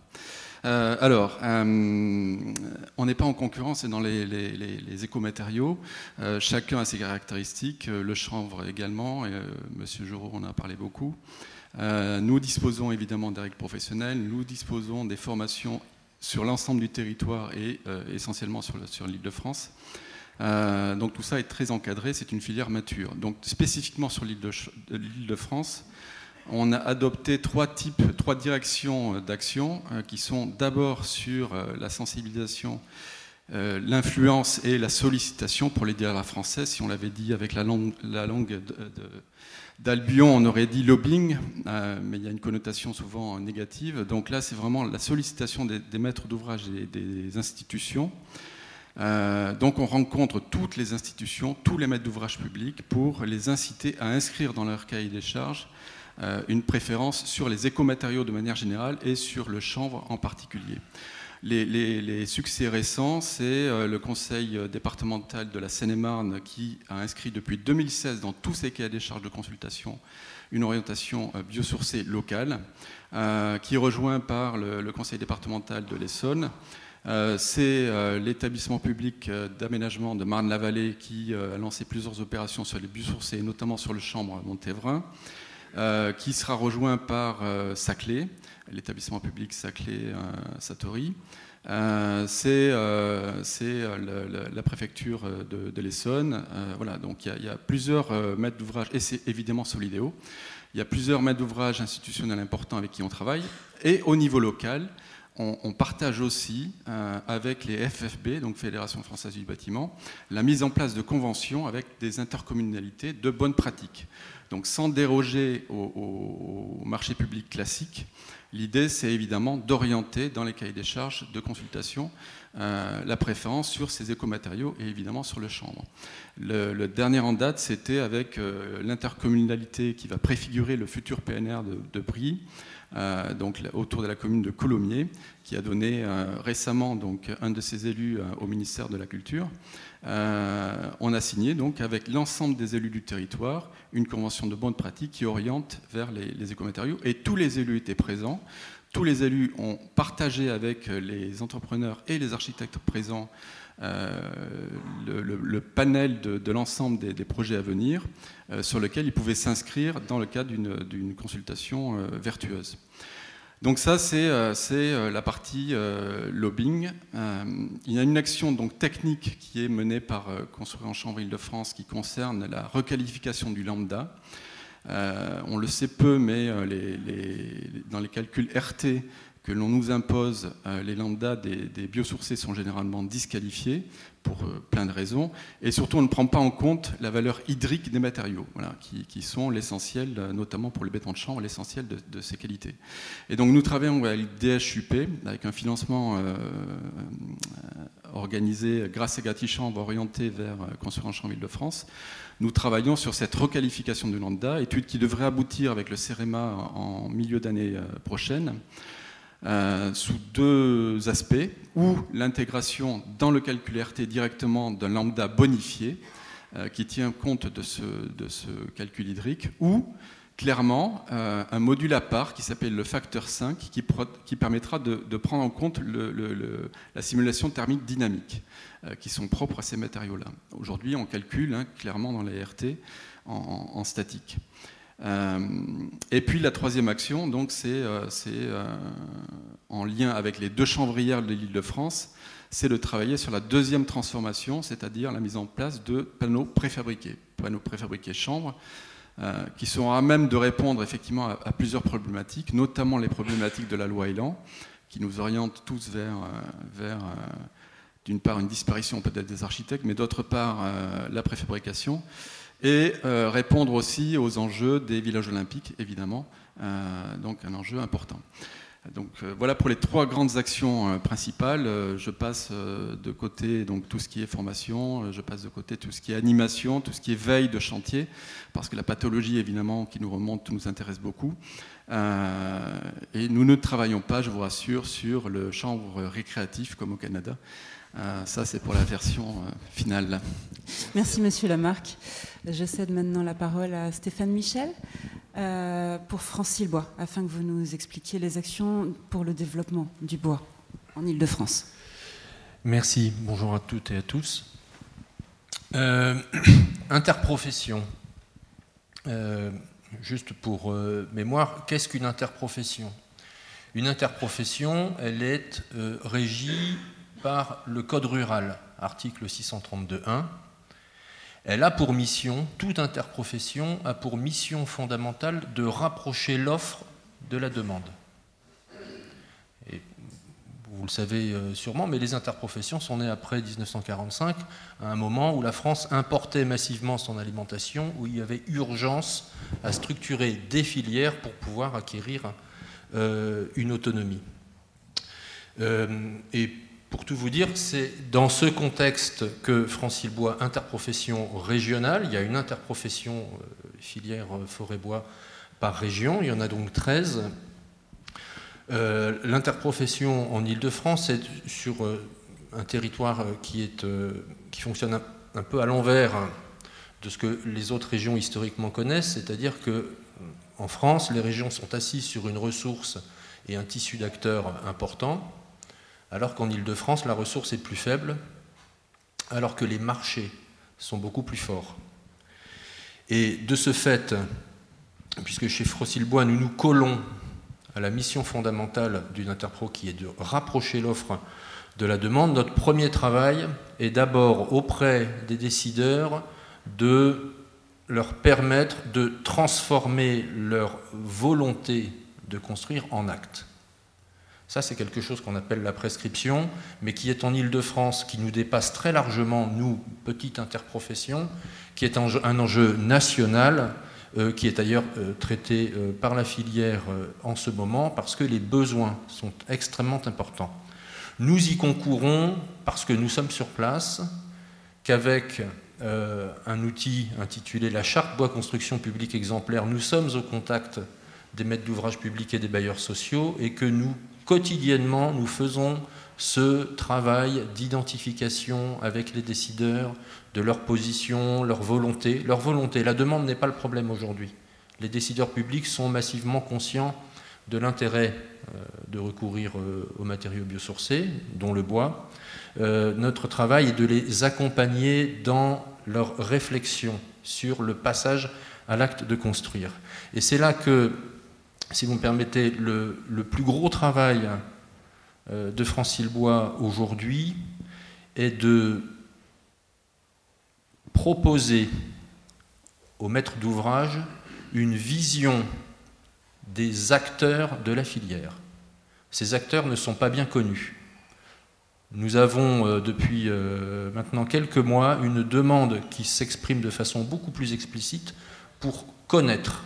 alors, on n'est pas en concurrence dans les, les, les écomatériaux. chacun a ses caractéristiques. Le chanvre également. Et, Monsieur Jouro en a parlé beaucoup. Euh, nous disposons évidemment des règles professionnelles, nous disposons des formations sur l'ensemble du territoire et euh, essentiellement sur, l'île de France. Euh, donc tout ça est très encadré, c'est une filière mature. Donc spécifiquement sur l'île de, France, on a adopté trois types, trois directions d'action qui sont d'abord sur la sensibilisation, l'influence et la sollicitation pour l'aider à la française, si on l'avait dit avec la langue de D'Albion, on aurait dit lobbying, euh, mais il y a une connotation souvent négative. Donc là, c'est vraiment la sollicitation des, maîtres d'ouvrage et des institutions. Euh, donc on rencontre toutes les institutions, tous les maîtres d'ouvrage publics pour les inciter à inscrire dans leur cahier des charges euh, une préférence sur les écomatériaux de manière générale et sur le chanvre en particulier. Les, succès récents, c'est le conseil départemental de la Seine-et-Marne qui a inscrit depuis 2016 dans tous ses cahiers des charges de consultation une orientation biosourcée locale, qui est rejoint par le conseil départemental de l'Essonne, euh, c'est euh, l'établissement public euh, d'aménagement de Marne-la-Vallée qui a lancé plusieurs opérations sur les biosourcés, notamment sur le chambre Montévrain, qui sera rejoint par Saclay, l'établissement public Saclay-Satori. c'est la préfecture de, l'Essonne. voilà, donc il y, a plusieurs maîtres d'ouvrage, et c'est évidemment Solidéo. Il y a plusieurs maîtres d'ouvrage institutionnels importants avec qui on travaille. Et au niveau local, on, partage aussi euh, avec les FFB, donc Fédération française du bâtiment, la mise en place de conventions avec des intercommunalités de bonnes pratiques. Donc sans déroger au, marché public classique, l'idée c'est évidemment d'orienter dans les cahiers des charges de consultation euh, la préférence sur ces écomatériaux et évidemment sur le chambre. Le, dernier en date, c'était avec euh, l'intercommunalité qui va préfigurer le futur PNR de, Brie, euh, donc, autour de la commune de Colomiers, qui a donné récemment un de ses élus au ministère de la Culture. On a signé donc, avec l'ensemble des élus du territoire une convention de bonne pratique qui oriente vers les, les écomatériaux. Et tous les élus étaient présents. Tous les élus ont partagé avec les entrepreneurs et les architectes présents euh, le, panel de, l'ensemble des, projets à venir euh, sur lequel ils pouvaient s'inscrire dans le cadre d'une consultation euh, vertueuse. Donc ça, c'est la partie lobbying. il y a une action donc, technique qui est menée par Construire en Chambre Île-de-France qui concerne la requalification du lambda. on le sait peu, mais dans les calculs RT, que l'on nous impose, euh, les lambdas des, biosourcés sont généralement disqualifiés pour euh, plein de raisons, et surtout on ne prend pas en compte la valeur hydrique des matériaux, qui, sont l'essentiel, euh, notamment pour le béton de chambre, l'essentiel de, ces qualités. Et donc nous travaillons avec DHUP, avec un financement organisé grâce à Gatichambre orienté vers Construire en Chambre Île-de-France. Nous travaillons sur cette requalification du lambda, étude qui devrait aboutir avec le CEREMA en milieu d'année prochaine. Euh, sous deux aspects, ou l'intégration dans le calcul RT directement d'un lambda bonifié euh, qui tient compte de ce, calcul hydrique, ou clairement euh, un module à part qui s'appelle le facteur 5 qui, permettra de, prendre en compte la simulation thermique dynamique qui sont propres à ces matériaux-là. Aujourd'hui, on calcule hein, clairement dans les RT en statique. Euh, et puis la troisième action, donc, c'est euh, euh, en lien avec les deux chambrières de l'île de France, c'est de travailler sur la deuxième transformation, c'est-à-dire la mise en place de panneaux préfabriqués, panneaux préfabriqués chambres, qui seront à même de répondre effectivement à, plusieurs problématiques, notamment les problématiques de la loi Elan, qui nous orientent tous vers d'une part une disparition peut-être des architectes, mais d'autre part la préfabrication et euh, répondre aussi aux enjeux des villages olympiques, évidemment, euh, donc un enjeu important. Donc euh, voilà pour les trois grandes actions principales. je passe de côté donc tout ce qui est formation, je passe de côté tout ce qui est animation, tout ce qui est veille de chantier, parce que la pathologie évidemment qui nous remonte nous intéresse beaucoup. et nous ne travaillons pas, je vous rassure, sur le chambre récréatif comme au Canada. Ça c'est pour la version finale. Merci Monsieur Lamarck. Je cède maintenant la parole à Stéphane Michel euh, pour Francile Bois, afin que vous nous expliquiez les actions pour le développement du bois en Ile-de-France. Merci, bonjour à toutes et à tous. Euh, interprofession. Euh, juste pour mémoire, qu'est-ce qu'une interprofession? Une interprofession, elle est régie par le Code rural, article 632.1 elle a pour mission, toute interprofession a pour mission fondamentale de rapprocher l'offre de la demande. Vous le savez euh, sûrement, mais les interprofessions sont nées après 1945, à un moment où la France importait massivement son alimentation, où il y avait urgence à structurer des filières pour pouvoir acquérir euh, une autonomie. Euh, pour tout vous dire, c'est dans ce contexte que Francilbois interprofession régionale, il y a une interprofession euh, filière euh, forêt-bois par région, il y en a donc 13. Euh, l'interprofession en Ile-de-France est sur un territoire qui, fonctionne un, peu à l'envers de ce que les autres régions historiquement connaissent, c'est-à-dire que en France, les régions sont assises sur une ressource et un tissu d'acteurs important, alors qu'en Ile-de-France, la ressource est plus faible, alors que les marchés sont beaucoup plus forts. Et de ce fait, puisque chez Frossilbois, nous nous collons à la mission fondamentale d'une Interpro qui est de rapprocher l'offre de la demande, notre premier travail est d'abord auprès des décideurs de leur permettre de transformer leur volonté de construire en acte. Ça, c'est quelque chose qu'on appelle la prescription, mais qui est en Ile-de-France, qui nous dépasse très largement, nous, petite interprofession, qui est un enjeu national, euh, qui est d'ailleurs euh, traité euh, par la filière en ce moment, parce que les besoins sont extrêmement importants. Nous y concourons parce que nous sommes sur place, qu'avec un outil intitulé la charte bois construction publique exemplaire, nous sommes au contact des maîtres d'ouvrage publics et des bailleurs sociaux, et que nous quotidiennement, nous faisons ce travail d'identification avec les décideurs de leur position, leur volonté. Leur volonté, la demande n'est pas le problème aujourd'hui. Les décideurs publics sont massivement conscients de l'intérêt euh, de recourir euh, aux matériaux biosourcés, dont le bois. Euh, notre travail est de les accompagner dans leur réflexion sur le passage à l'acte de construire. Et c'est là que si vous me permettez, le, plus gros travail euh, de Francile Bois aujourd'hui est de proposer aux maîtres d'ouvrage une vision des acteurs de la filière. Ces acteurs ne sont pas bien connus. Nous avons euh, depuis euh, maintenant quelques mois une demande qui s'exprime de façon beaucoup plus explicite pour connaître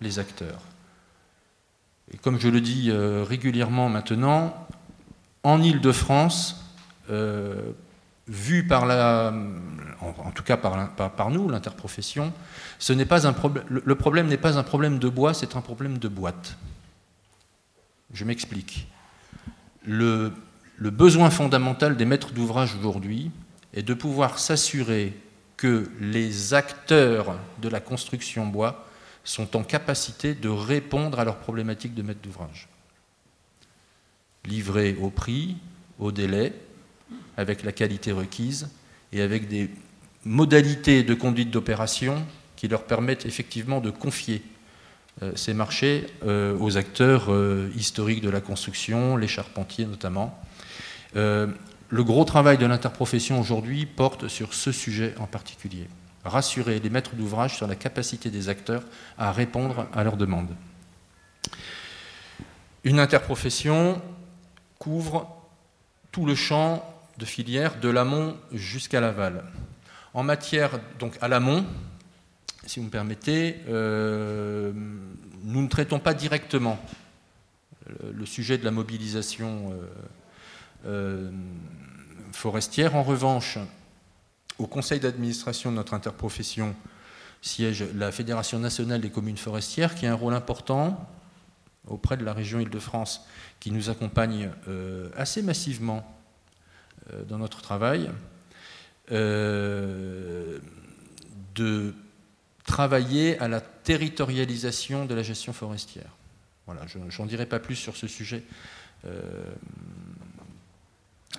les acteurs. Et comme je le dis euh, régulièrement maintenant, en Ile-de-France, euh, vu par la, en, tout cas par, nous, l'interprofession. Le problème n'est pas un problème de bois, c'est un problème de boîte. Je m'explique. Le besoin fondamental des maîtres d'ouvrage aujourd'hui est de pouvoir s'assurer que les acteurs de la construction bois sont en capacité de répondre à leurs problématiques de maître d'ouvrage. Livrés au prix, au délai, avec la qualité requise et avec des modalités de conduite d'opération qui leur permettent effectivement de confier euh, ces marchés euh, aux acteurs euh, historiques de la construction, les charpentiers notamment. le gros travail de l'interprofession aujourd'hui porte sur ce sujet en particulier rassurer les maîtres d'ouvrage sur la capacité des acteurs à répondre à leurs demandes. Une interprofession couvre tout le champ de filière de l'amont jusqu'à l'aval. En matière, donc à l'amont, si vous me permettez, euh, nous ne traitons pas directement le, sujet de la mobilisation euh, euh, forestière. En revanche, au conseil d'administration de notre interprofession siège la Fédération nationale des communes forestières, qui a un rôle important auprès de la région Île-de-France, qui nous accompagne euh, assez massivement euh, dans notre travail, euh, de travailler à la territorialisation de la gestion forestière. Voilà, je n'en dirai pas plus sur ce sujet.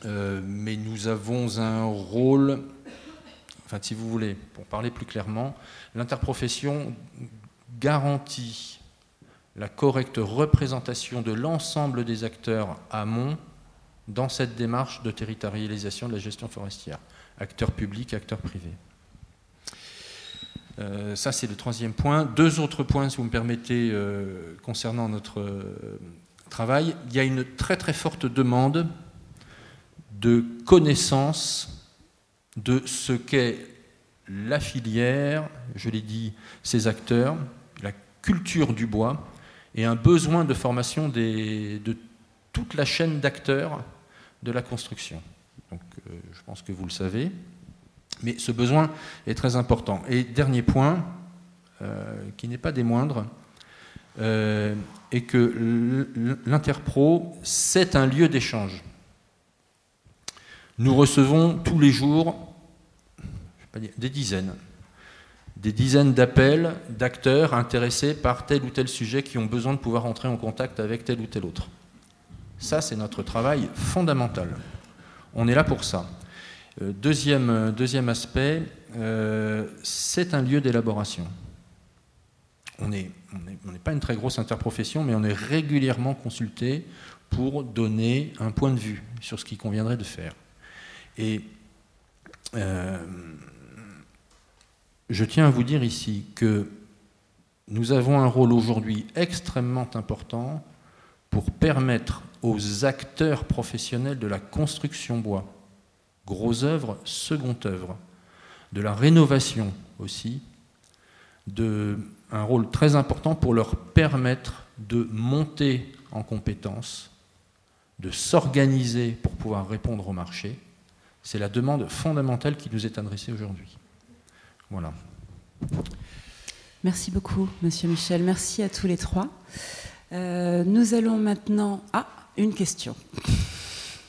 mais nous avons un rôle si vous voulez, pour parler plus clairement, l'interprofession garantit la correcte représentation de l'ensemble des acteurs amont dans cette démarche de territorialisation de la gestion forestière, acteurs publics, acteurs privés. Euh, ça, c'est le troisième point. Deux autres points, si vous me permettez, euh, concernant notre euh, travail. Il y a une très très forte demande de connaissance de ce qu'est la filière, je l'ai dit, ses acteurs, la culture du bois et un besoin de formation de toute la chaîne d'acteurs de la construction. Donc, euh, je pense que vous le savez. Mais ce besoin est très important. Et dernier point, euh, qui n'est pas des moindres, et que l'Interpro, c'est un lieu d'échange. Nous recevons tous les jours des dizaines, des dizaines d'appels d'acteurs intéressés par tel ou tel sujet qui ont besoin de pouvoir entrer en contact avec tel ou tel autre. Ça, c'est notre travail fondamental. On est là pour ça. Euh, deuxième, deuxième aspect, euh, c'est un lieu d'élaboration. On n'est pas une très grosse interprofession, mais on est régulièrement consulté pour donner un point de vue sur ce qu'il conviendrait de faire. Et euh, je tiens à vous dire ici que nous avons un rôle aujourd'hui extrêmement important pour permettre aux acteurs professionnels de la construction bois, gros œuvre, second œuvre, de la rénovation aussi, de, un rôle très important pour leur permettre de monter en compétences, de s'organiser pour pouvoir répondre au marché. C'est la demande fondamentale qui nous est adressée aujourd'hui. Voilà. Merci beaucoup, Monsieur Michel. Merci à tous les trois. Euh, nous allons maintenant. Ah, une question.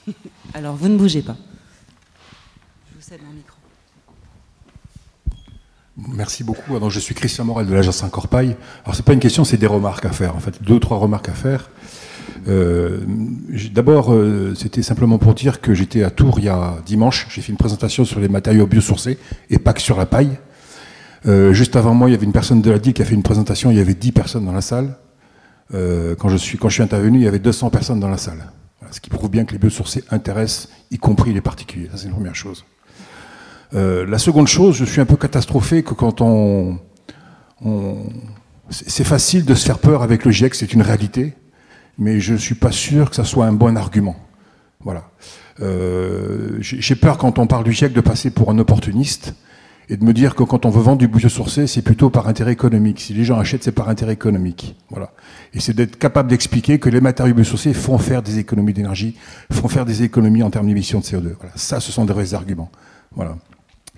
Alors, vous ne bougez pas. Je vous cède mon micro. Merci beaucoup. Alors, je suis Christian Morel de l'agence Saint-Corpaille. Alors, c'est pas une question, c'est des remarques à faire. En fait, deux ou trois remarques à faire. Euh, D'abord, euh, c'était simplement pour dire que j'étais à Tours il y a dimanche. J'ai fait une présentation sur les matériaux biosourcés et pas que sur la paille. Euh, juste avant moi, il y avait une personne de la DIL qui a fait une présentation, il y avait 10 personnes dans la salle. Quand, je suis, quand je suis intervenu, il y avait 200 personnes dans la salle. ce qui prouve bien que les biosourcés intéressent, y compris les particuliers. Ça, c'est la première chose. Euh, la seconde chose, je suis un peu catastrophé que quand on... c'est facile de se faire peur avec le GIEC, c'est une réalité, mais je ne suis pas sûr que ça soit un bon argument. Voilà. J'ai peur quand on parle du GIEC de passer pour un opportuniste et de me dire que quand on veut vendre du biosourcé, c'est plutôt par intérêt économique. Si les gens achètent, c'est par intérêt économique. Voilà. Et c'est d'être capable d'expliquer que les matériaux biosourcés font faire des économies d'énergie, font faire des économies en termes d'émissions de CO2. Voilà. Ça, ce sont des vrais arguments. Voilà.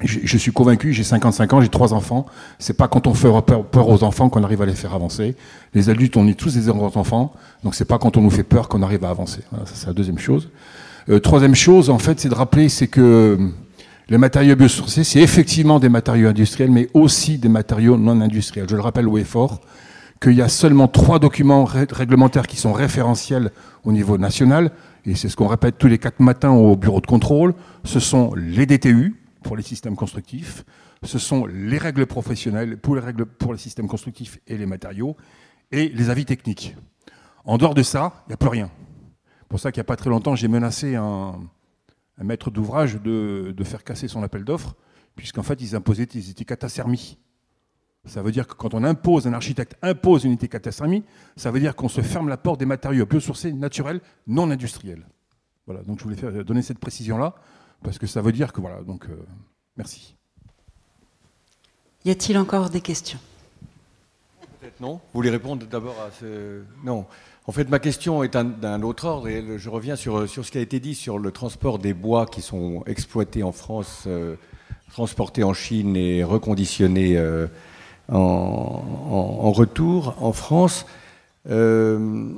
Je, suis convaincu, j'ai 55 ans, j'ai trois enfants. C'est pas quand on fait peur, aux enfants qu'on arrive à les faire avancer. Les adultes, on est tous des enfants, donc c'est pas quand on nous fait peur qu'on arrive à avancer. Voilà, ça, c'est la deuxième chose. Euh, troisième chose, en fait, c'est de rappeler, c'est que les matériaux biosourcés, c'est effectivement des matériaux industriels, mais aussi des matériaux non industriels. Je le rappelle au effort qu'il y a seulement trois documents réglementaires qui sont référentiels au niveau national, et c'est ce qu'on répète tous les quatre matins au bureau de contrôle. Ce sont les DTU pour les systèmes constructifs, ce sont les règles professionnelles pour les règles pour les systèmes constructifs et les matériaux, et les avis techniques. En dehors de ça, il n'y a plus rien. Pour ça qu'il n'y a pas très longtemps, j'ai menacé un, maître d'ouvrage de, faire casser son appel d'offres, puisqu'en fait, ils imposaient des étiquettes à Ça veut dire que quand on impose, un architecte impose une étiquette à ça veut dire qu'on se ferme la porte des matériaux biosourcés, naturels, non industriels. Voilà, donc je voulais faire, donner cette précision-là, parce que ça veut dire que voilà, donc euh, merci. Y a-t-il encore des questions? Peut-être non. Vous voulez répondre d'abord à ce. Non. En fait, ma question est d'un autre ordre et je reviens sur, sur, ce qui a été dit sur le transport des bois qui sont exploités en France, euh, transportés en Chine et reconditionnés euh, en, retour en France. Euh,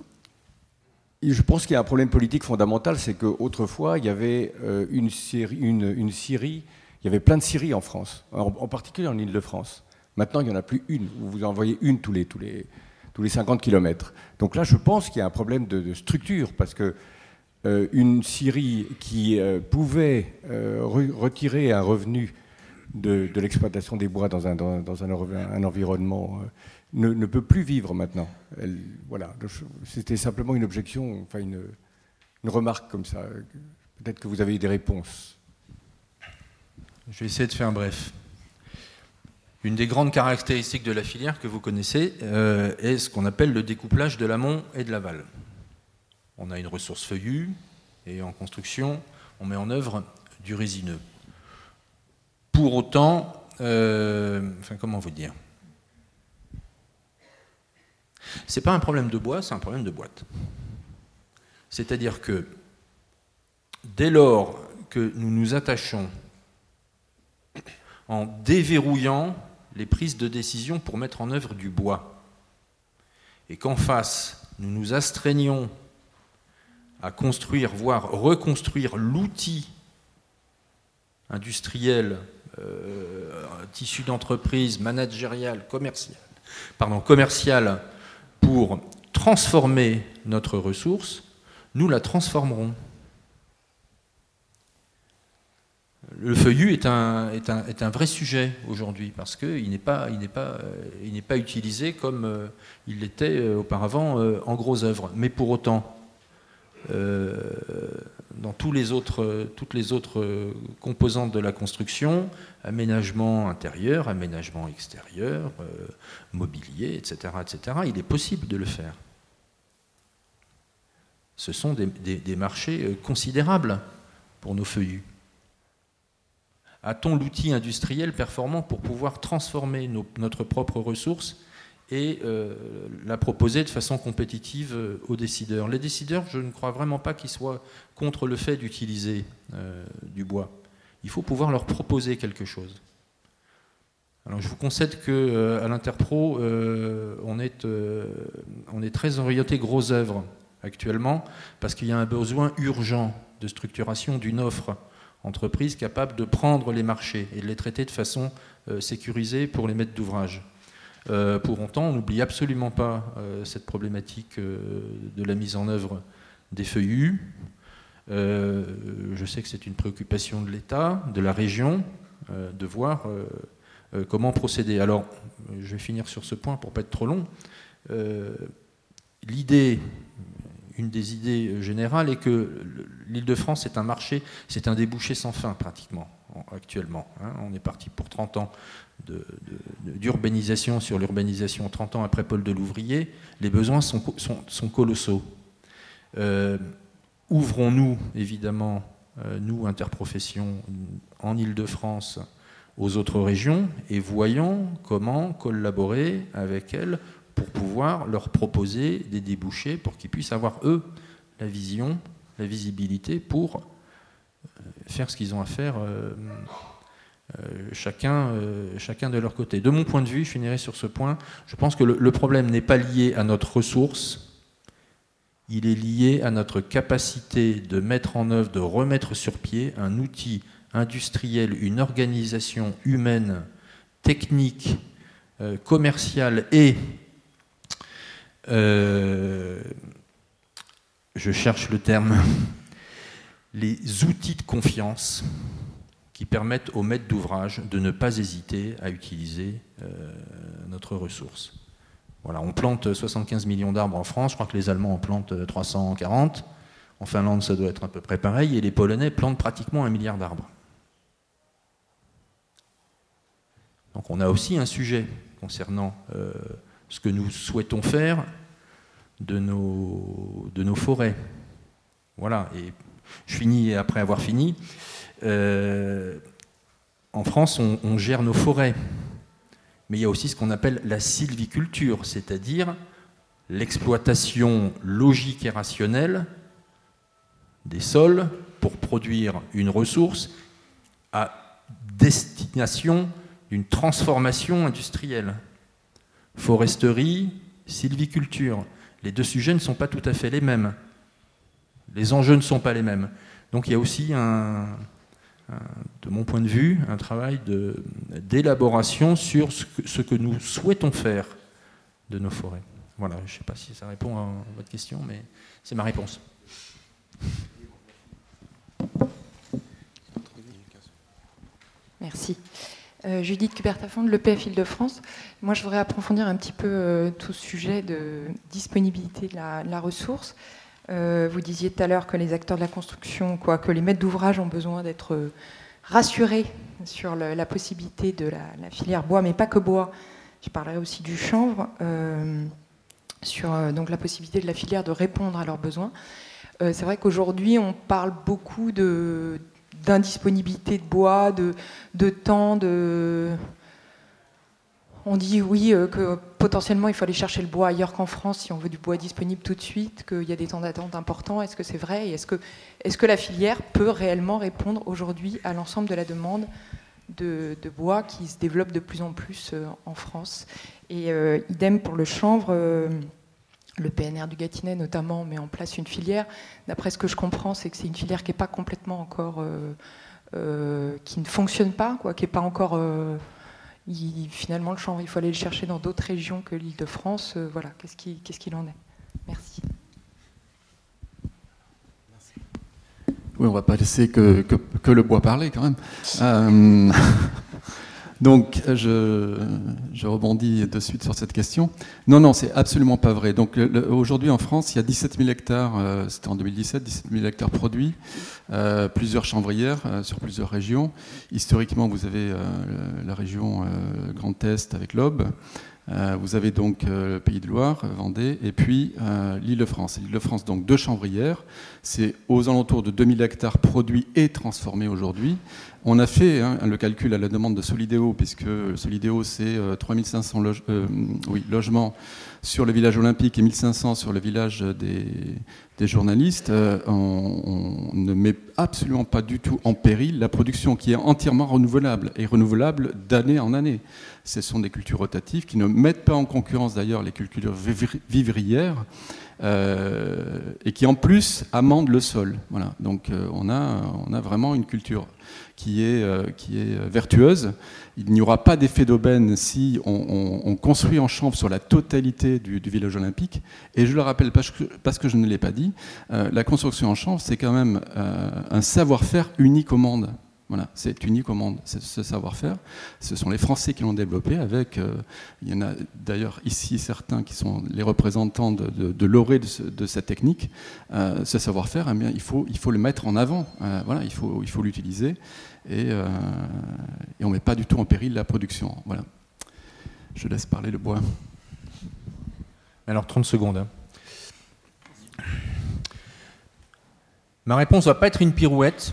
je pense qu'il y a un problème politique fondamental, c'est qu'autrefois, il y avait une, une, Syrie, il y avait plein de Syries en France, en, particulier en Ile-de-France. Maintenant, il n'y en a plus une. Vous vous envoyez une tous les, tous les, tous les 50 km. Donc là, je pense qu'il y a un problème de, structure, parce que euh, une Syrie qui euh, pouvait euh, retirer un revenu de, l'exploitation des bois dans un, dans, un, environnement ne, peut plus vivre maintenant. voilà, c'était simplement une objection, enfin une, remarque comme ça. Peut-être que vous avez des réponses. Je vais essayer de faire bref. Une des grandes caractéristiques de la filière que vous connaissez euh, est ce qu'on appelle le découplage de l'amont et de l'aval. On a une ressource feuillue et en construction, on met en œuvre du résineux. Pour autant, euh, comment vous dire? C'est pas un problème de bois, c'est un problème de boîte. C'est-à-dire que dès lors que nous nous attachons en déverrouillant les prises de décision pour mettre en œuvre du bois et qu'en face, nous nous astreignons à construire, voire reconstruire l'outil industriel, euh, tissu d'entreprise, managérial, commercial, pardon, commercial, pour transformer notre ressource, nous la transformerons. Le feuillu est un, vrai sujet aujourd'hui parce qu'il n'est pas, il pas utilisé comme euh, il l'était euh, auparavant en gros œuvre. Mais pour autant, dans tous les autres, toutes les autres composantes de la construction, aménagement intérieur, aménagement extérieur, euh, mobilier, etc., etc., il est possible de le faire. Ce sont des, marchés euh, considérables pour nos feuillus. A-t-on l'outil industriel performant pour pouvoir transformer notre propre ressource et euh, la proposer de façon compétitive euh, aux décideurs. Les décideurs, je ne crois vraiment pas qu'ils soient contre le fait d'utiliser euh, du bois. Il faut pouvoir leur proposer quelque chose. Alors, je vous concède qu'à l'Interpro, on, est, on est très orienté gros œuvres actuellement parce qu'il y a un besoin urgent de structuration d'une offre entreprise capable de prendre les marchés et de les traiter de façon sécurisée pour les maîtres d'ouvrage. Euh, pour autant, on n'oublie absolument pas euh, cette problématique euh, de la mise en œuvre des feuillus. je sais que c'est une préoccupation de l'État, de la région, de voir comment procéder. Alors, je vais finir sur ce point pour ne pas être trop long. L'idée, une des idées générales est que l'Île-de-France est un marché, c'est un débouché sans fin pratiquement actuellement. Hein. On est parti pour 30 ans d'urbanisation sur l'urbanisation 30 ans après Paul de Louvrier, les besoins sont, colossaux. Euh, ouvrons-nous, évidemment, euh, nous, interprofessions, en Ile-de-France, aux autres régions et voyons comment collaborer avec elles pour pouvoir leur proposer des débouchés pour qu'ils puissent avoir, eux, la vision, la visibilité pour euh, faire ce qu'ils ont à faire euh, chacun, euh, chacun de leur côté. De mon point de vue, je finirai sur ce point, je pense que le, problème n'est pas lié à notre ressource, il est lié à notre capacité de mettre en œuvre, de remettre sur pied un outil industriel, une organisation humaine, technique, commerciale et, je cherche le terme, les outils de confiance qui permettent aux maîtres d'ouvrage de ne pas hésiter à utiliser euh, notre ressource. Voilà, on plante 75 millions d'arbres en France, je crois que les Allemands en plantent 340, en Finlande ça doit être à peu près pareil, et les Polonais plantent pratiquement un milliard d'arbres. Donc on a aussi un sujet concernant euh, ce que nous souhaitons faire de nos, de forêts. Voilà, et je finis après avoir fini. Euh, en France, on, gère nos forêts, mais il y a aussi ce qu'on appelle la sylviculture, c'est-à-dire l'exploitation logique et rationnelle des sols pour produire une ressource à destination d'une transformation industrielle. Foresterie, sylviculture. Les deux sujets ne sont pas tout à fait les mêmes. Les enjeux ne sont pas les mêmes. Donc il y a aussi de mon point de vue, un travail d'élaboration sur ce que, nous souhaitons faire de nos forêts. Voilà, je ne sais pas si ça répond à votre question, mais c'est ma réponse. Merci. Euh, Judith Cubertafond de l'EPF Île-de-France. Moi, je voudrais approfondir un petit peu euh, tout ce sujet de disponibilité de la ressource. Euh, vous disiez tout à l'heure que les acteurs de la construction, quoi, que les maîtres d'ouvrage ont besoin d'être rassurés sur la possibilité de la, filière bois, mais pas que bois. Je parlerai aussi du chanvre, sur donc la possibilité de la filière de répondre à leurs besoins. C'est vrai qu'aujourd'hui, on parle beaucoup d'indisponibilité de, bois, de, temps, de, on dit oui euh, que potentiellement il faut aller chercher le bois ailleurs qu'en France si on veut du bois disponible tout de suite, qu'il y a des temps d'attente importants. Est-ce que c'est vrai est-ce que, est que, la filière peut réellement répondre aujourd'hui à l'ensemble de la demande de, bois qui se développe de plus en plus euh, en France? Et euh, idem pour le chanvre. Le PNR du Gâtinais notamment met en place une filière. D'après ce que je comprends, c'est que c'est une filière qui n'est pas complètement encore, qui ne fonctionne pas, quoi, qui n'est pas encore finalement, le chanvre, il faut aller le chercher dans d'autres régions que l'Île-de-France. Euh, voilà, qu'est-ce qu'il en est? Merci. Oui, on ne va pas laisser que, que, le bois parler quand même. Donc, je, je, rebondis de suite sur cette question. Non, non, c'est absolument pas vrai. Donc, aujourd'hui en France, il y a 17 000 hectares, euh, c'était en 2017, 17 000 hectares produits, euh, plusieurs chanvrières euh, sur plusieurs régions. Historiquement, vous avez la région Grand Est avec l'Aube. vous avez donc le Pays de Loire, Vendée, et puis l'Île-de-France. L'Île-de-France, donc deux chanvrières. C'est aux alentours de 2000 hectares produits et transformés aujourd'hui. On a fait hein, le calcul à la demande de Solidéo, puisque Solidéo, c'est 3500 euh, euh, logements sur le village olympique et 1500 sur le village des, journalistes. Euh, on, ne met absolument pas du tout en péril la production qui est entièrement renouvelable et renouvelable d'année en année. Ce sont des cultures rotatives qui ne mettent pas en concurrence d'ailleurs les cultures vivrières. Et qui en plus amendent le sol. Voilà. Donc on, a, on a vraiment une culture qui est, euh, qui est vertueuse. Il n'y aura pas d'effet d'aubaine si on, construit en chanvre sur la totalité du, village olympique. Et je le rappelle parce que, parce que je ne l'ai pas dit, euh, la construction en chanvre, c'est quand même euh, un savoir-faire unique au monde. Voilà, c'est unique au monde, ce savoir-faire. Ce sont les Français qui l'ont développé avec, il y en a d'ailleurs ici certains qui sont les représentants de, de, de de, cette technique. ce savoir-faire, eh il, faut, il faut le mettre en avant. voilà, il faut il faut l'utiliser et, euh, et on ne met pas du tout en péril la production. Voilà. Je laisse parler le bois. Alors 30 secondes. Hein. Ma réponse ne va pas être une pirouette,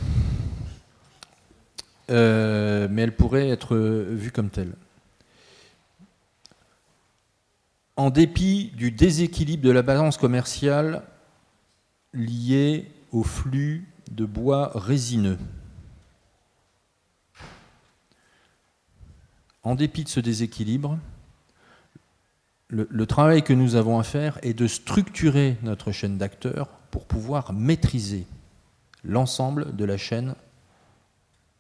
euh, mais elle pourrait être vue comme telle. En dépit du déséquilibre de la balance commerciale lié au flux de bois résineux, en dépit de ce déséquilibre, le, travail que nous avons à faire est de structurer notre chaîne d'acteurs pour pouvoir maîtriser l'ensemble de la chaîne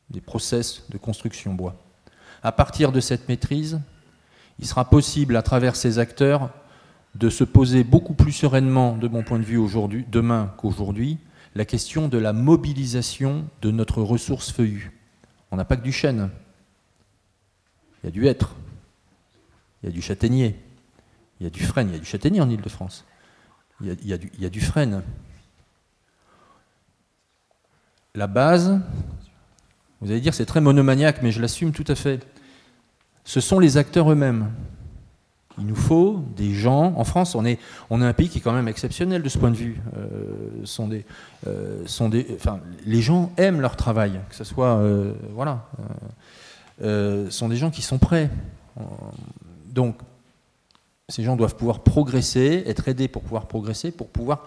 des process de construction bois. À partir de cette maîtrise, il sera possible, à travers ces acteurs, de se poser beaucoup plus sereinement, de mon point de vue demain qu'aujourd'hui, la question de la mobilisation de notre ressource feuillue. On n'a pas que du chêne, il y a du hêtre, il y a du châtaignier, il y a du frêne, il y a du châtaignier en Ile-de-France, il, y a, du, il y a du frêne. La base, vous allez dire c'est très monomaniaque, mais je l'assume tout à fait. Ce sont les acteurs eux-mêmes. Il nous faut des gens. En France, on est, un pays qui est quand même exceptionnel de ce point de vue. Euh, sont des, euh, sont des, les gens aiment leur travail, que ce soit, euh, voilà. Euh, sont des gens qui sont prêts. Donc, ces gens doivent pouvoir progresser, être aidés pour pouvoir progresser, pour pouvoir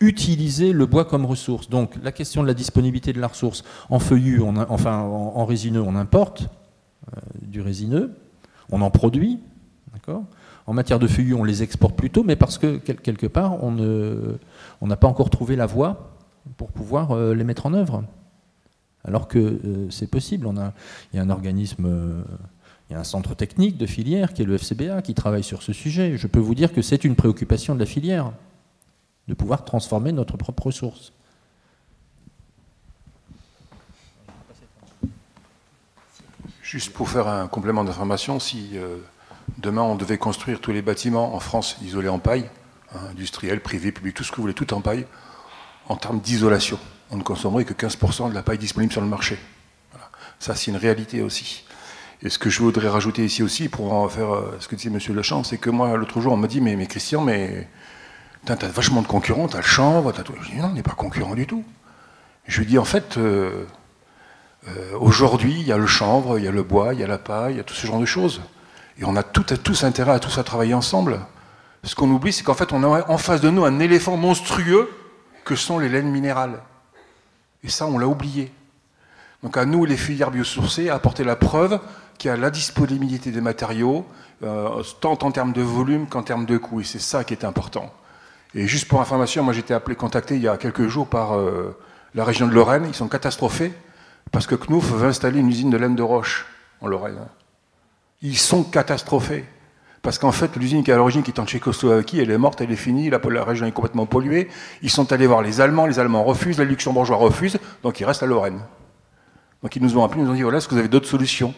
utiliser le bois comme ressource. Donc, la question de la disponibilité de la ressource en feuillu, enfin en, résineux, on importe euh, du résineux, on en produit, d'accord? En matière de feuillus, on les exporte plutôt, mais parce que quelque part, on n'a pas encore trouvé la voie pour pouvoir euh, les mettre en œuvre alors que euh, c'est possible. Il y a un organisme, il y a un centre technique de filière qui est le FCBA qui travaille sur ce sujet. Je peux vous dire que c'est une préoccupation de la filière de pouvoir transformer notre propre ressource. Juste pour faire un complément d'information, si euh, demain on devait construire tous les bâtiments en France isolés en paille, hein, industriels, privés, publics, tout ce que vous voulez, tout en paille, en termes d'isolation, on ne consommerait que 15% de la paille disponible sur le marché. Ça, c'est une réalité aussi. Et ce que je voudrais rajouter ici aussi, pour en faire euh, ce que disait M. Lechamp, c'est que moi, l'autre jour, on m'a dit mais, mais Christian, mais t'as vachement de concurrents, t'as le chanvre, t'as tout. Je dis non, on n'est pas concurrent du tout. Je lui dis en fait, euh, euh, aujourd'hui, il y a le chanvre, il y a le bois, il y a la paille, il y a tout ce genre de choses. Et on a tout, tous intérêt à tout ça travailler ensemble. Ce qu'on oublie, c'est qu'en fait, on a en face de nous un éléphant monstrueux que sont les laines minérales. Et ça, on l'a oublié. Donc à nous, les filières biosourcées, à apporter la preuve qu'il y a la disponibilité des matériaux, euh, tant en termes de volume qu'en termes de coût. Et c'est ça qui est important. Et juste pour information, moi j'étais appelé, contacté il y a quelques jours par euh, la région de Lorraine. Ils sont catastrophés parce que Knuff veut installer une usine de laine de roche en Lorraine. Ils sont catastrophés. Parce qu'en fait, l'usine qui est à l'origine, qui est en Tchécoslovaquie, elle est morte, elle est finie, la, la, région est complètement polluée. Ils sont allés voir les Allemands, les Allemands refusent, les Luxembourgeois refusent, donc ils restent à Lorraine. Donc ils nous ont appelés, ils nous ont dit voilà, est-ce que vous avez d'autres solutions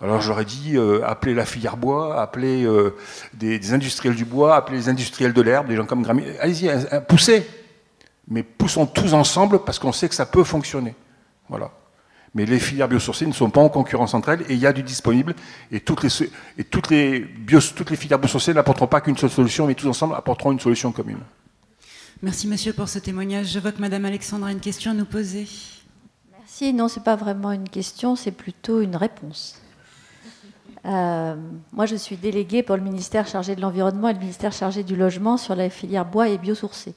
Alors j'aurais dit euh, appelez la filière bois, appelez euh, des, des, industriels du bois, appelez les industriels de l'herbe, des gens comme Grammy. Allez-y, poussez Mais poussons tous ensemble parce qu'on sait que ça peut fonctionner. Voilà. Mais les filières biosourcées ne sont pas en concurrence entre elles et il y a du disponible. Et toutes les, et toutes les, bio, toutes les filières biosourcées n'apporteront pas qu'une seule solution, mais tous ensemble apporteront une solution commune. Merci monsieur pour ce témoignage. Je vois que madame Alexandre a une question à nous poser. Merci. Non, ce n'est pas vraiment une question, c'est plutôt une réponse. Euh, moi, je suis déléguée pour le ministère chargé de l'environnement et le ministère chargé du logement sur la filière bois et biosourcés.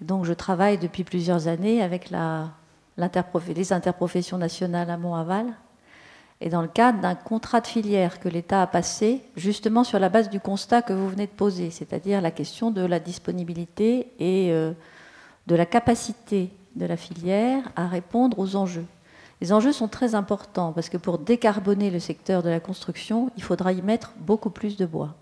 Donc, je travaille depuis plusieurs années avec les interprofessions nationales à Mont-Aval, et dans le cadre d'un contrat de filière que l'État a passé, justement sur la base du constat que vous venez de poser, c'est-à-dire la question de la disponibilité et euh, de la capacité de la filière à répondre aux enjeux. Les enjeux sont très importants parce que pour décarboner le secteur de la construction, il faudra y mettre beaucoup plus de bois.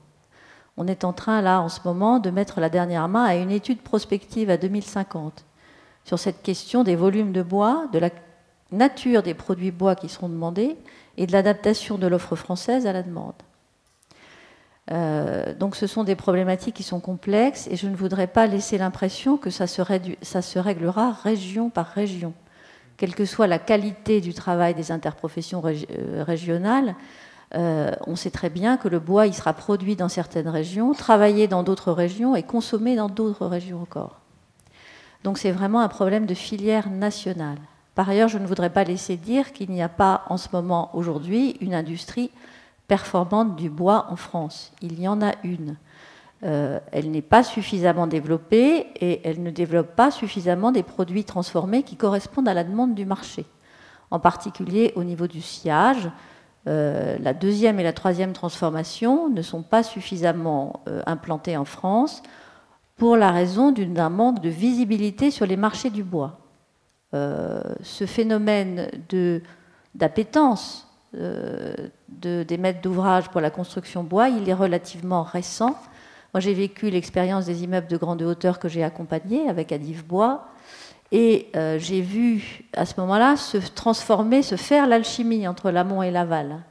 On est en train, là, en ce moment, de mettre la dernière main à une étude prospective à 2050 sur cette question des volumes de bois, de la nature des produits bois qui seront demandés et de l'adaptation de l'offre française à la demande. Euh, donc ce sont des problématiques qui sont complexes et je ne voudrais pas laisser l'impression que ça se, ça se, réglera région par région. Quelle que soit la qualité du travail des interprofessions euh, régionales, euh, on sait très bien que le bois sera produit dans certaines régions, travaillé dans d'autres régions et consommé dans d'autres régions encore. Donc c'est vraiment un problème de filière nationale. Par ailleurs, je ne voudrais pas laisser dire qu'il n'y a pas en ce moment, aujourd'hui, une industrie performante du bois en France. Il y en a une. Euh, elle n'est pas suffisamment développée et elle ne développe pas suffisamment des produits transformés qui correspondent à la demande du marché. En particulier au niveau du sillage, euh, la deuxième et la troisième transformation ne sont pas suffisamment euh, implantées en France pour la raison d'un manque de visibilité sur les marchés du bois. Ce phénomène d'appétence de, des maîtres d'ouvrage pour la construction bois, il est relativement récent. Moi, j'ai vécu l'expérience des immeubles de grande hauteur que j'ai accompagnés avec Adif Bois, et euh, j'ai vu à ce moment-là se transformer, se faire l'alchimie entre l'amont et l'aval.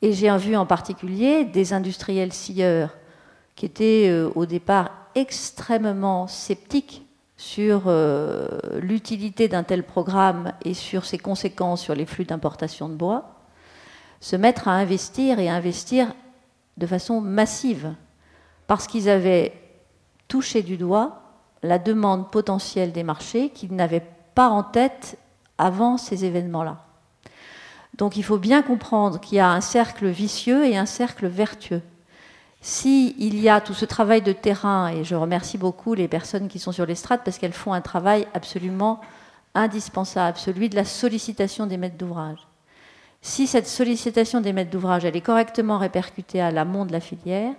Et j'ai vu en particulier des industriels scieurs qui étaient au départ extrêmement sceptique sur euh, l'utilité d'un tel programme et sur ses conséquences sur les flux d'importation de bois, se mettre à investir et à investir de façon massive, parce qu'ils avaient touché du doigt la demande potentielle des marchés qu'ils n'avaient pas en tête avant ces événements-là. Donc il faut bien comprendre qu'il y a un cercle vicieux et un cercle vertueux. S'il y a tout ce travail de terrain, et je remercie beaucoup les personnes qui sont sur l'estrade parce qu'elles font un travail absolument indispensable, celui de la sollicitation des maîtres d'ouvrage. Si cette sollicitation des maîtres d'ouvrage elle est correctement répercutée à l'amont de la filière,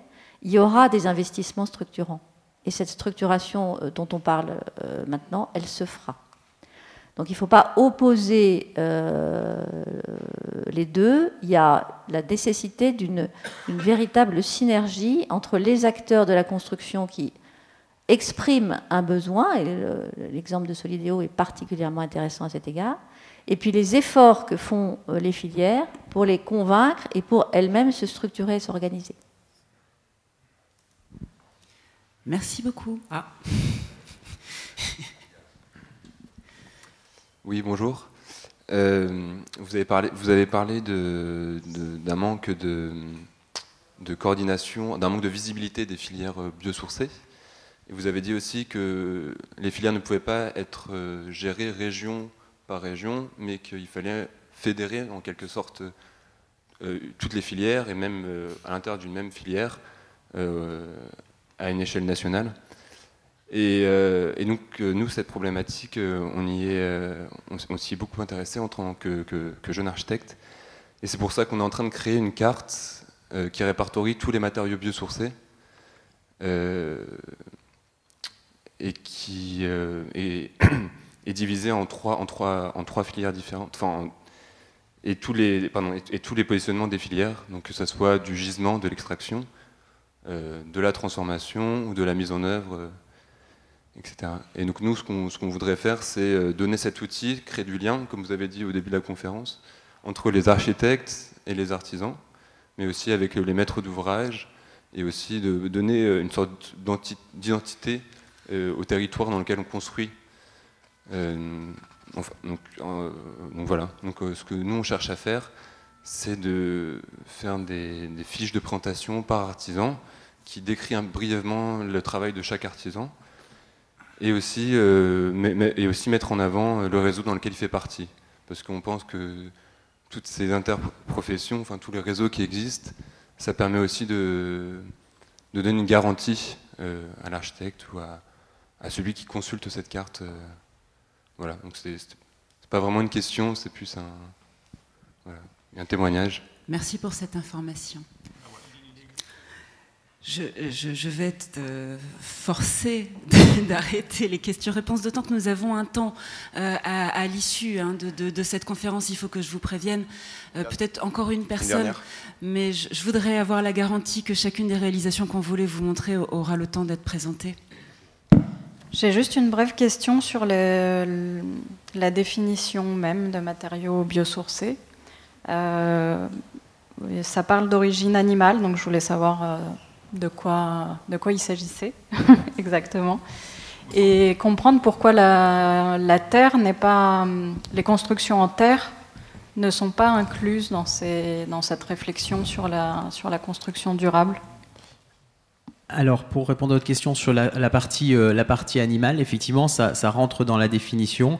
il y aura des investissements structurants. Et cette structuration euh, dont on parle euh, maintenant, elle se fera. Donc il ne faut pas opposer euh, les deux. Il y a la nécessité d'une véritable synergie entre les acteurs de la construction qui expriment un besoin, et l'exemple de Solidéo est particulièrement intéressant à cet égard, et puis les efforts que font les filières pour les convaincre et pour elles-mêmes se structurer et s'organiser. Merci beaucoup. Ah. Oui, bonjour. Euh, vous avez parlé, vous avez parlé d'un manque de, coordination, d'un manque de visibilité des filières biosourcées. Et vous avez dit aussi que les filières ne pouvaient pas être euh, gérées région par région, mais qu'il fallait fédérer en quelque sorte euh, toutes les filières et même à l'intérieur d'une même filière à une échelle nationale. Et, euh, donc, nous, cette problématique, on y est, on, s'y est beaucoup intéressé en tant que, jeune architecte. Et c'est pour ça qu'on est en train de créer une carte qui répertorie tous les matériaux biosourcés et qui est, divisée en trois, en, trois, en trois filières différentes. Enfin, et tous les, pardon, et, tous les positionnements des filières, donc que ce soit du gisement, de l'extraction, euh, de la transformation ou de la mise en œuvre, euh, etc. Et donc nous, ce qu'on voudrait faire, c'est euh, donner cet outil, créer du lien, comme vous avez dit au début de la conférence, entre les architectes et les artisans, mais aussi avec les maîtres d'ouvrage, et aussi de donner une sorte d'identité au territoire dans lequel on construit donc, euh, voilà. Donc, euh, ce que nous on cherche à faire, c'est de faire des, fiches de présentation par artisan qui décrit brièvement le travail de chaque artisan et aussi, euh, et aussi mettre en avant le réseau dans lequel il fait partie. Parce qu'on pense que toutes ces interprofessions, enfin tous les réseaux qui existent, ça permet aussi de, de donner une garantie à l'architecte ou à, celui qui consulte cette carte. Voilà, donc c'est pas vraiment une question, c'est plus un, un témoignage. Merci pour cette information. Je, je, vais être forcée d'arrêter les questions-réponses, d'autant que nous avons un temps euh, à, l'issue hein, de, de, cette conférence. Il faut que je vous prévienne. Euh, peut-être encore une personne, mais je, je, voudrais avoir la garantie que chacune des réalisations qu'on voulait vous montrer aura le temps d'être présentée. J'ai juste une brève question sur la définition même de matériaux biosourcés. Euh, ça parle d'origine animale, donc je voulais savoir euh, de, quoi, il s'agissait exactement. Et comprendre pourquoi la, terre n'est pas. Les constructions en terre ne sont pas incluses dans, cette réflexion sur la construction durable. Alors, pour répondre à votre question sur la, partie, euh, la partie animale, effectivement, ça, rentre dans la définition.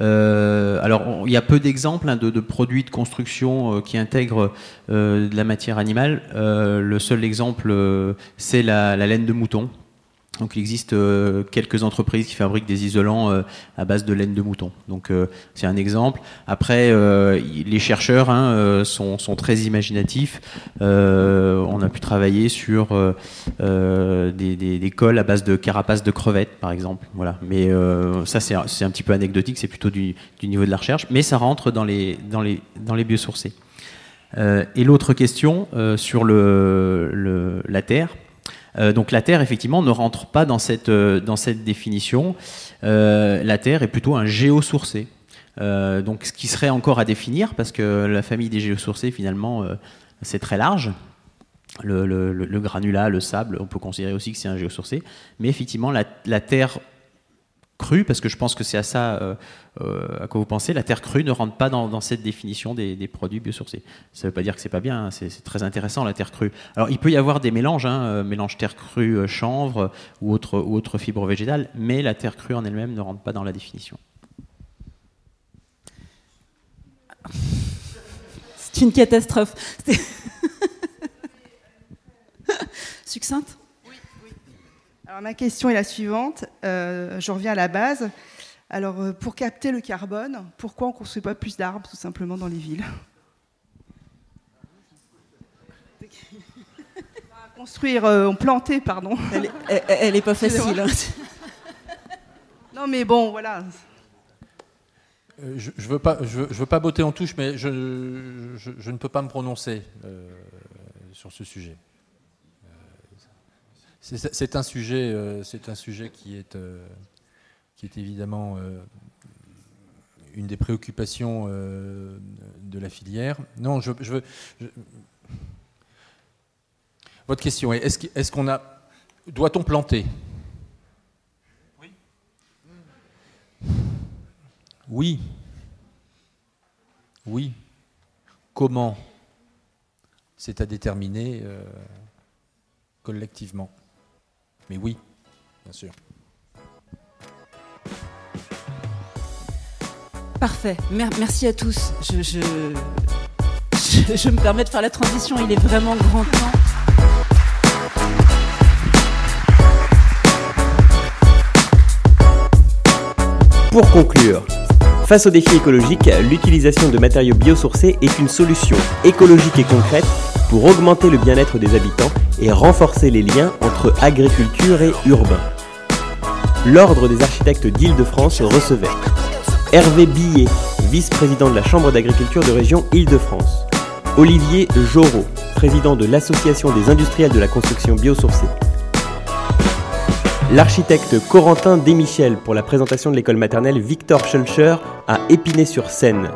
Euh, alors, il y a peu d'exemples hein, de, produits de construction euh, qui intègrent de la matière animale. le seul exemple, c'est la, laine de mouton. Donc il existe euh, quelques entreprises qui fabriquent des isolants euh, à base de laine de mouton. Donc euh, c'est un exemple. Après, les chercheurs hein, sont, très imaginatifs. on a pu travailler sur des, cols à base de carapaces de crevettes, par exemple. Voilà. Mais ça c'est un, petit peu anecdotique, c'est plutôt du, niveau de la recherche, mais ça rentre dans les, dans les, dans les biosourcés. et l'autre question sur la terre. Euh, donc la Terre, effectivement, ne rentre pas dans cette, euh, définition. Euh, la Terre est plutôt un géosourcé. donc ce qui serait encore à définir, parce que la famille des géosourcés, finalement, c'est très large. Le, granulat, le sable, on peut considérer aussi que c'est un géosourcé. Mais effectivement, la Terre crue, parce que je pense que c'est à ça euh, euh, à quoi vous pensez, la terre crue ne rentre pas dans, cette définition des, produits biosourcés. Ça ne veut pas dire que c'est pas bien, hein, c'est très intéressant la terre crue. Alors il peut y avoir des mélanges, hein, euh, mélange terre crue, chanvre ou autre, ou autre fibre végétale, mais la terre crue en elle-même ne rentre pas dans la définition. C'est une catastrophe. Succincte? Alors, ma question est la suivante. Euh, je reviens à la base. Alors, euh, pour capter le carbone, pourquoi on ne construit pas plus d'arbres, tout simplement, dans les villes? Construire, euh, planter, pardon. Elle n'est pas facile. Hein. non, mais bon, voilà. Je ne veux, pas, je veux, pas botter en touche, mais je, je ne peux pas me prononcer sur ce sujet. C'est un sujet, euh, c'est un sujet qui est, euh, qui est évidemment euh, une des préoccupations de la filière. Non, je, veux. Votre question est est-ce qu'on a, doit-on planter? Oui. Oui. Oui. Comment? C'est à déterminer collectivement. Mais oui, bien sûr. Parfait. Merci à tous. Je, me permets de faire la transition. Il est vraiment grand temps. Pour conclure, face aux défis écologiques, l'utilisation de matériaux biosourcés est une solution écologique et concrète pour augmenter le bien-être des habitants et renforcer les liens entre agriculture et urbain. L'Ordre des architectes d'Île-de-France recevait Hervé Billet, vice-président de la Chambre d'agriculture de région Île-de-France. Olivier Jorot, président de l'Association des industriels de la construction biosourcée. L'architecte Corentin Desmichel pour la présentation de l'école maternelle Victor Schulcher à Épinay-sur-Seine.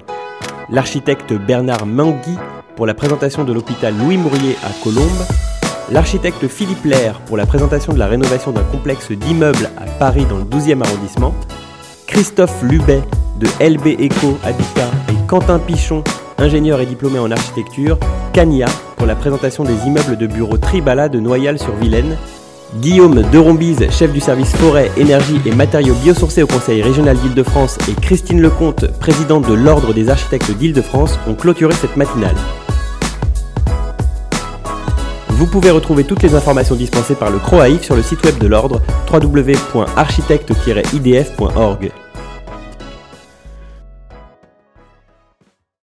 L'architecte Bernard Mangui pour la présentation de l'hôpital Louis Mourier à Colombes. L'architecte Philippe Lair pour la présentation de la rénovation d'un complexe d'immeubles à Paris dans le 12e arrondissement. Christophe Lubet de LB Eco Habitat et Quentin Pichon, ingénieur et diplômé en architecture, Cania pour la présentation des immeubles de bureaux Tribala de Noyal-sur-Vilaine Guillaume Derombise, chef du service forêt, énergie et matériaux biosourcés au Conseil régional d'Île-de-France, et Christine Lecomte, présidente de l'Ordre des architectes d'Île-de-France, ont clôturé cette matinale. Vous pouvez retrouver toutes les informations dispensées par le CROAIF sur le site web de l'Ordre www.architecte-idf.org.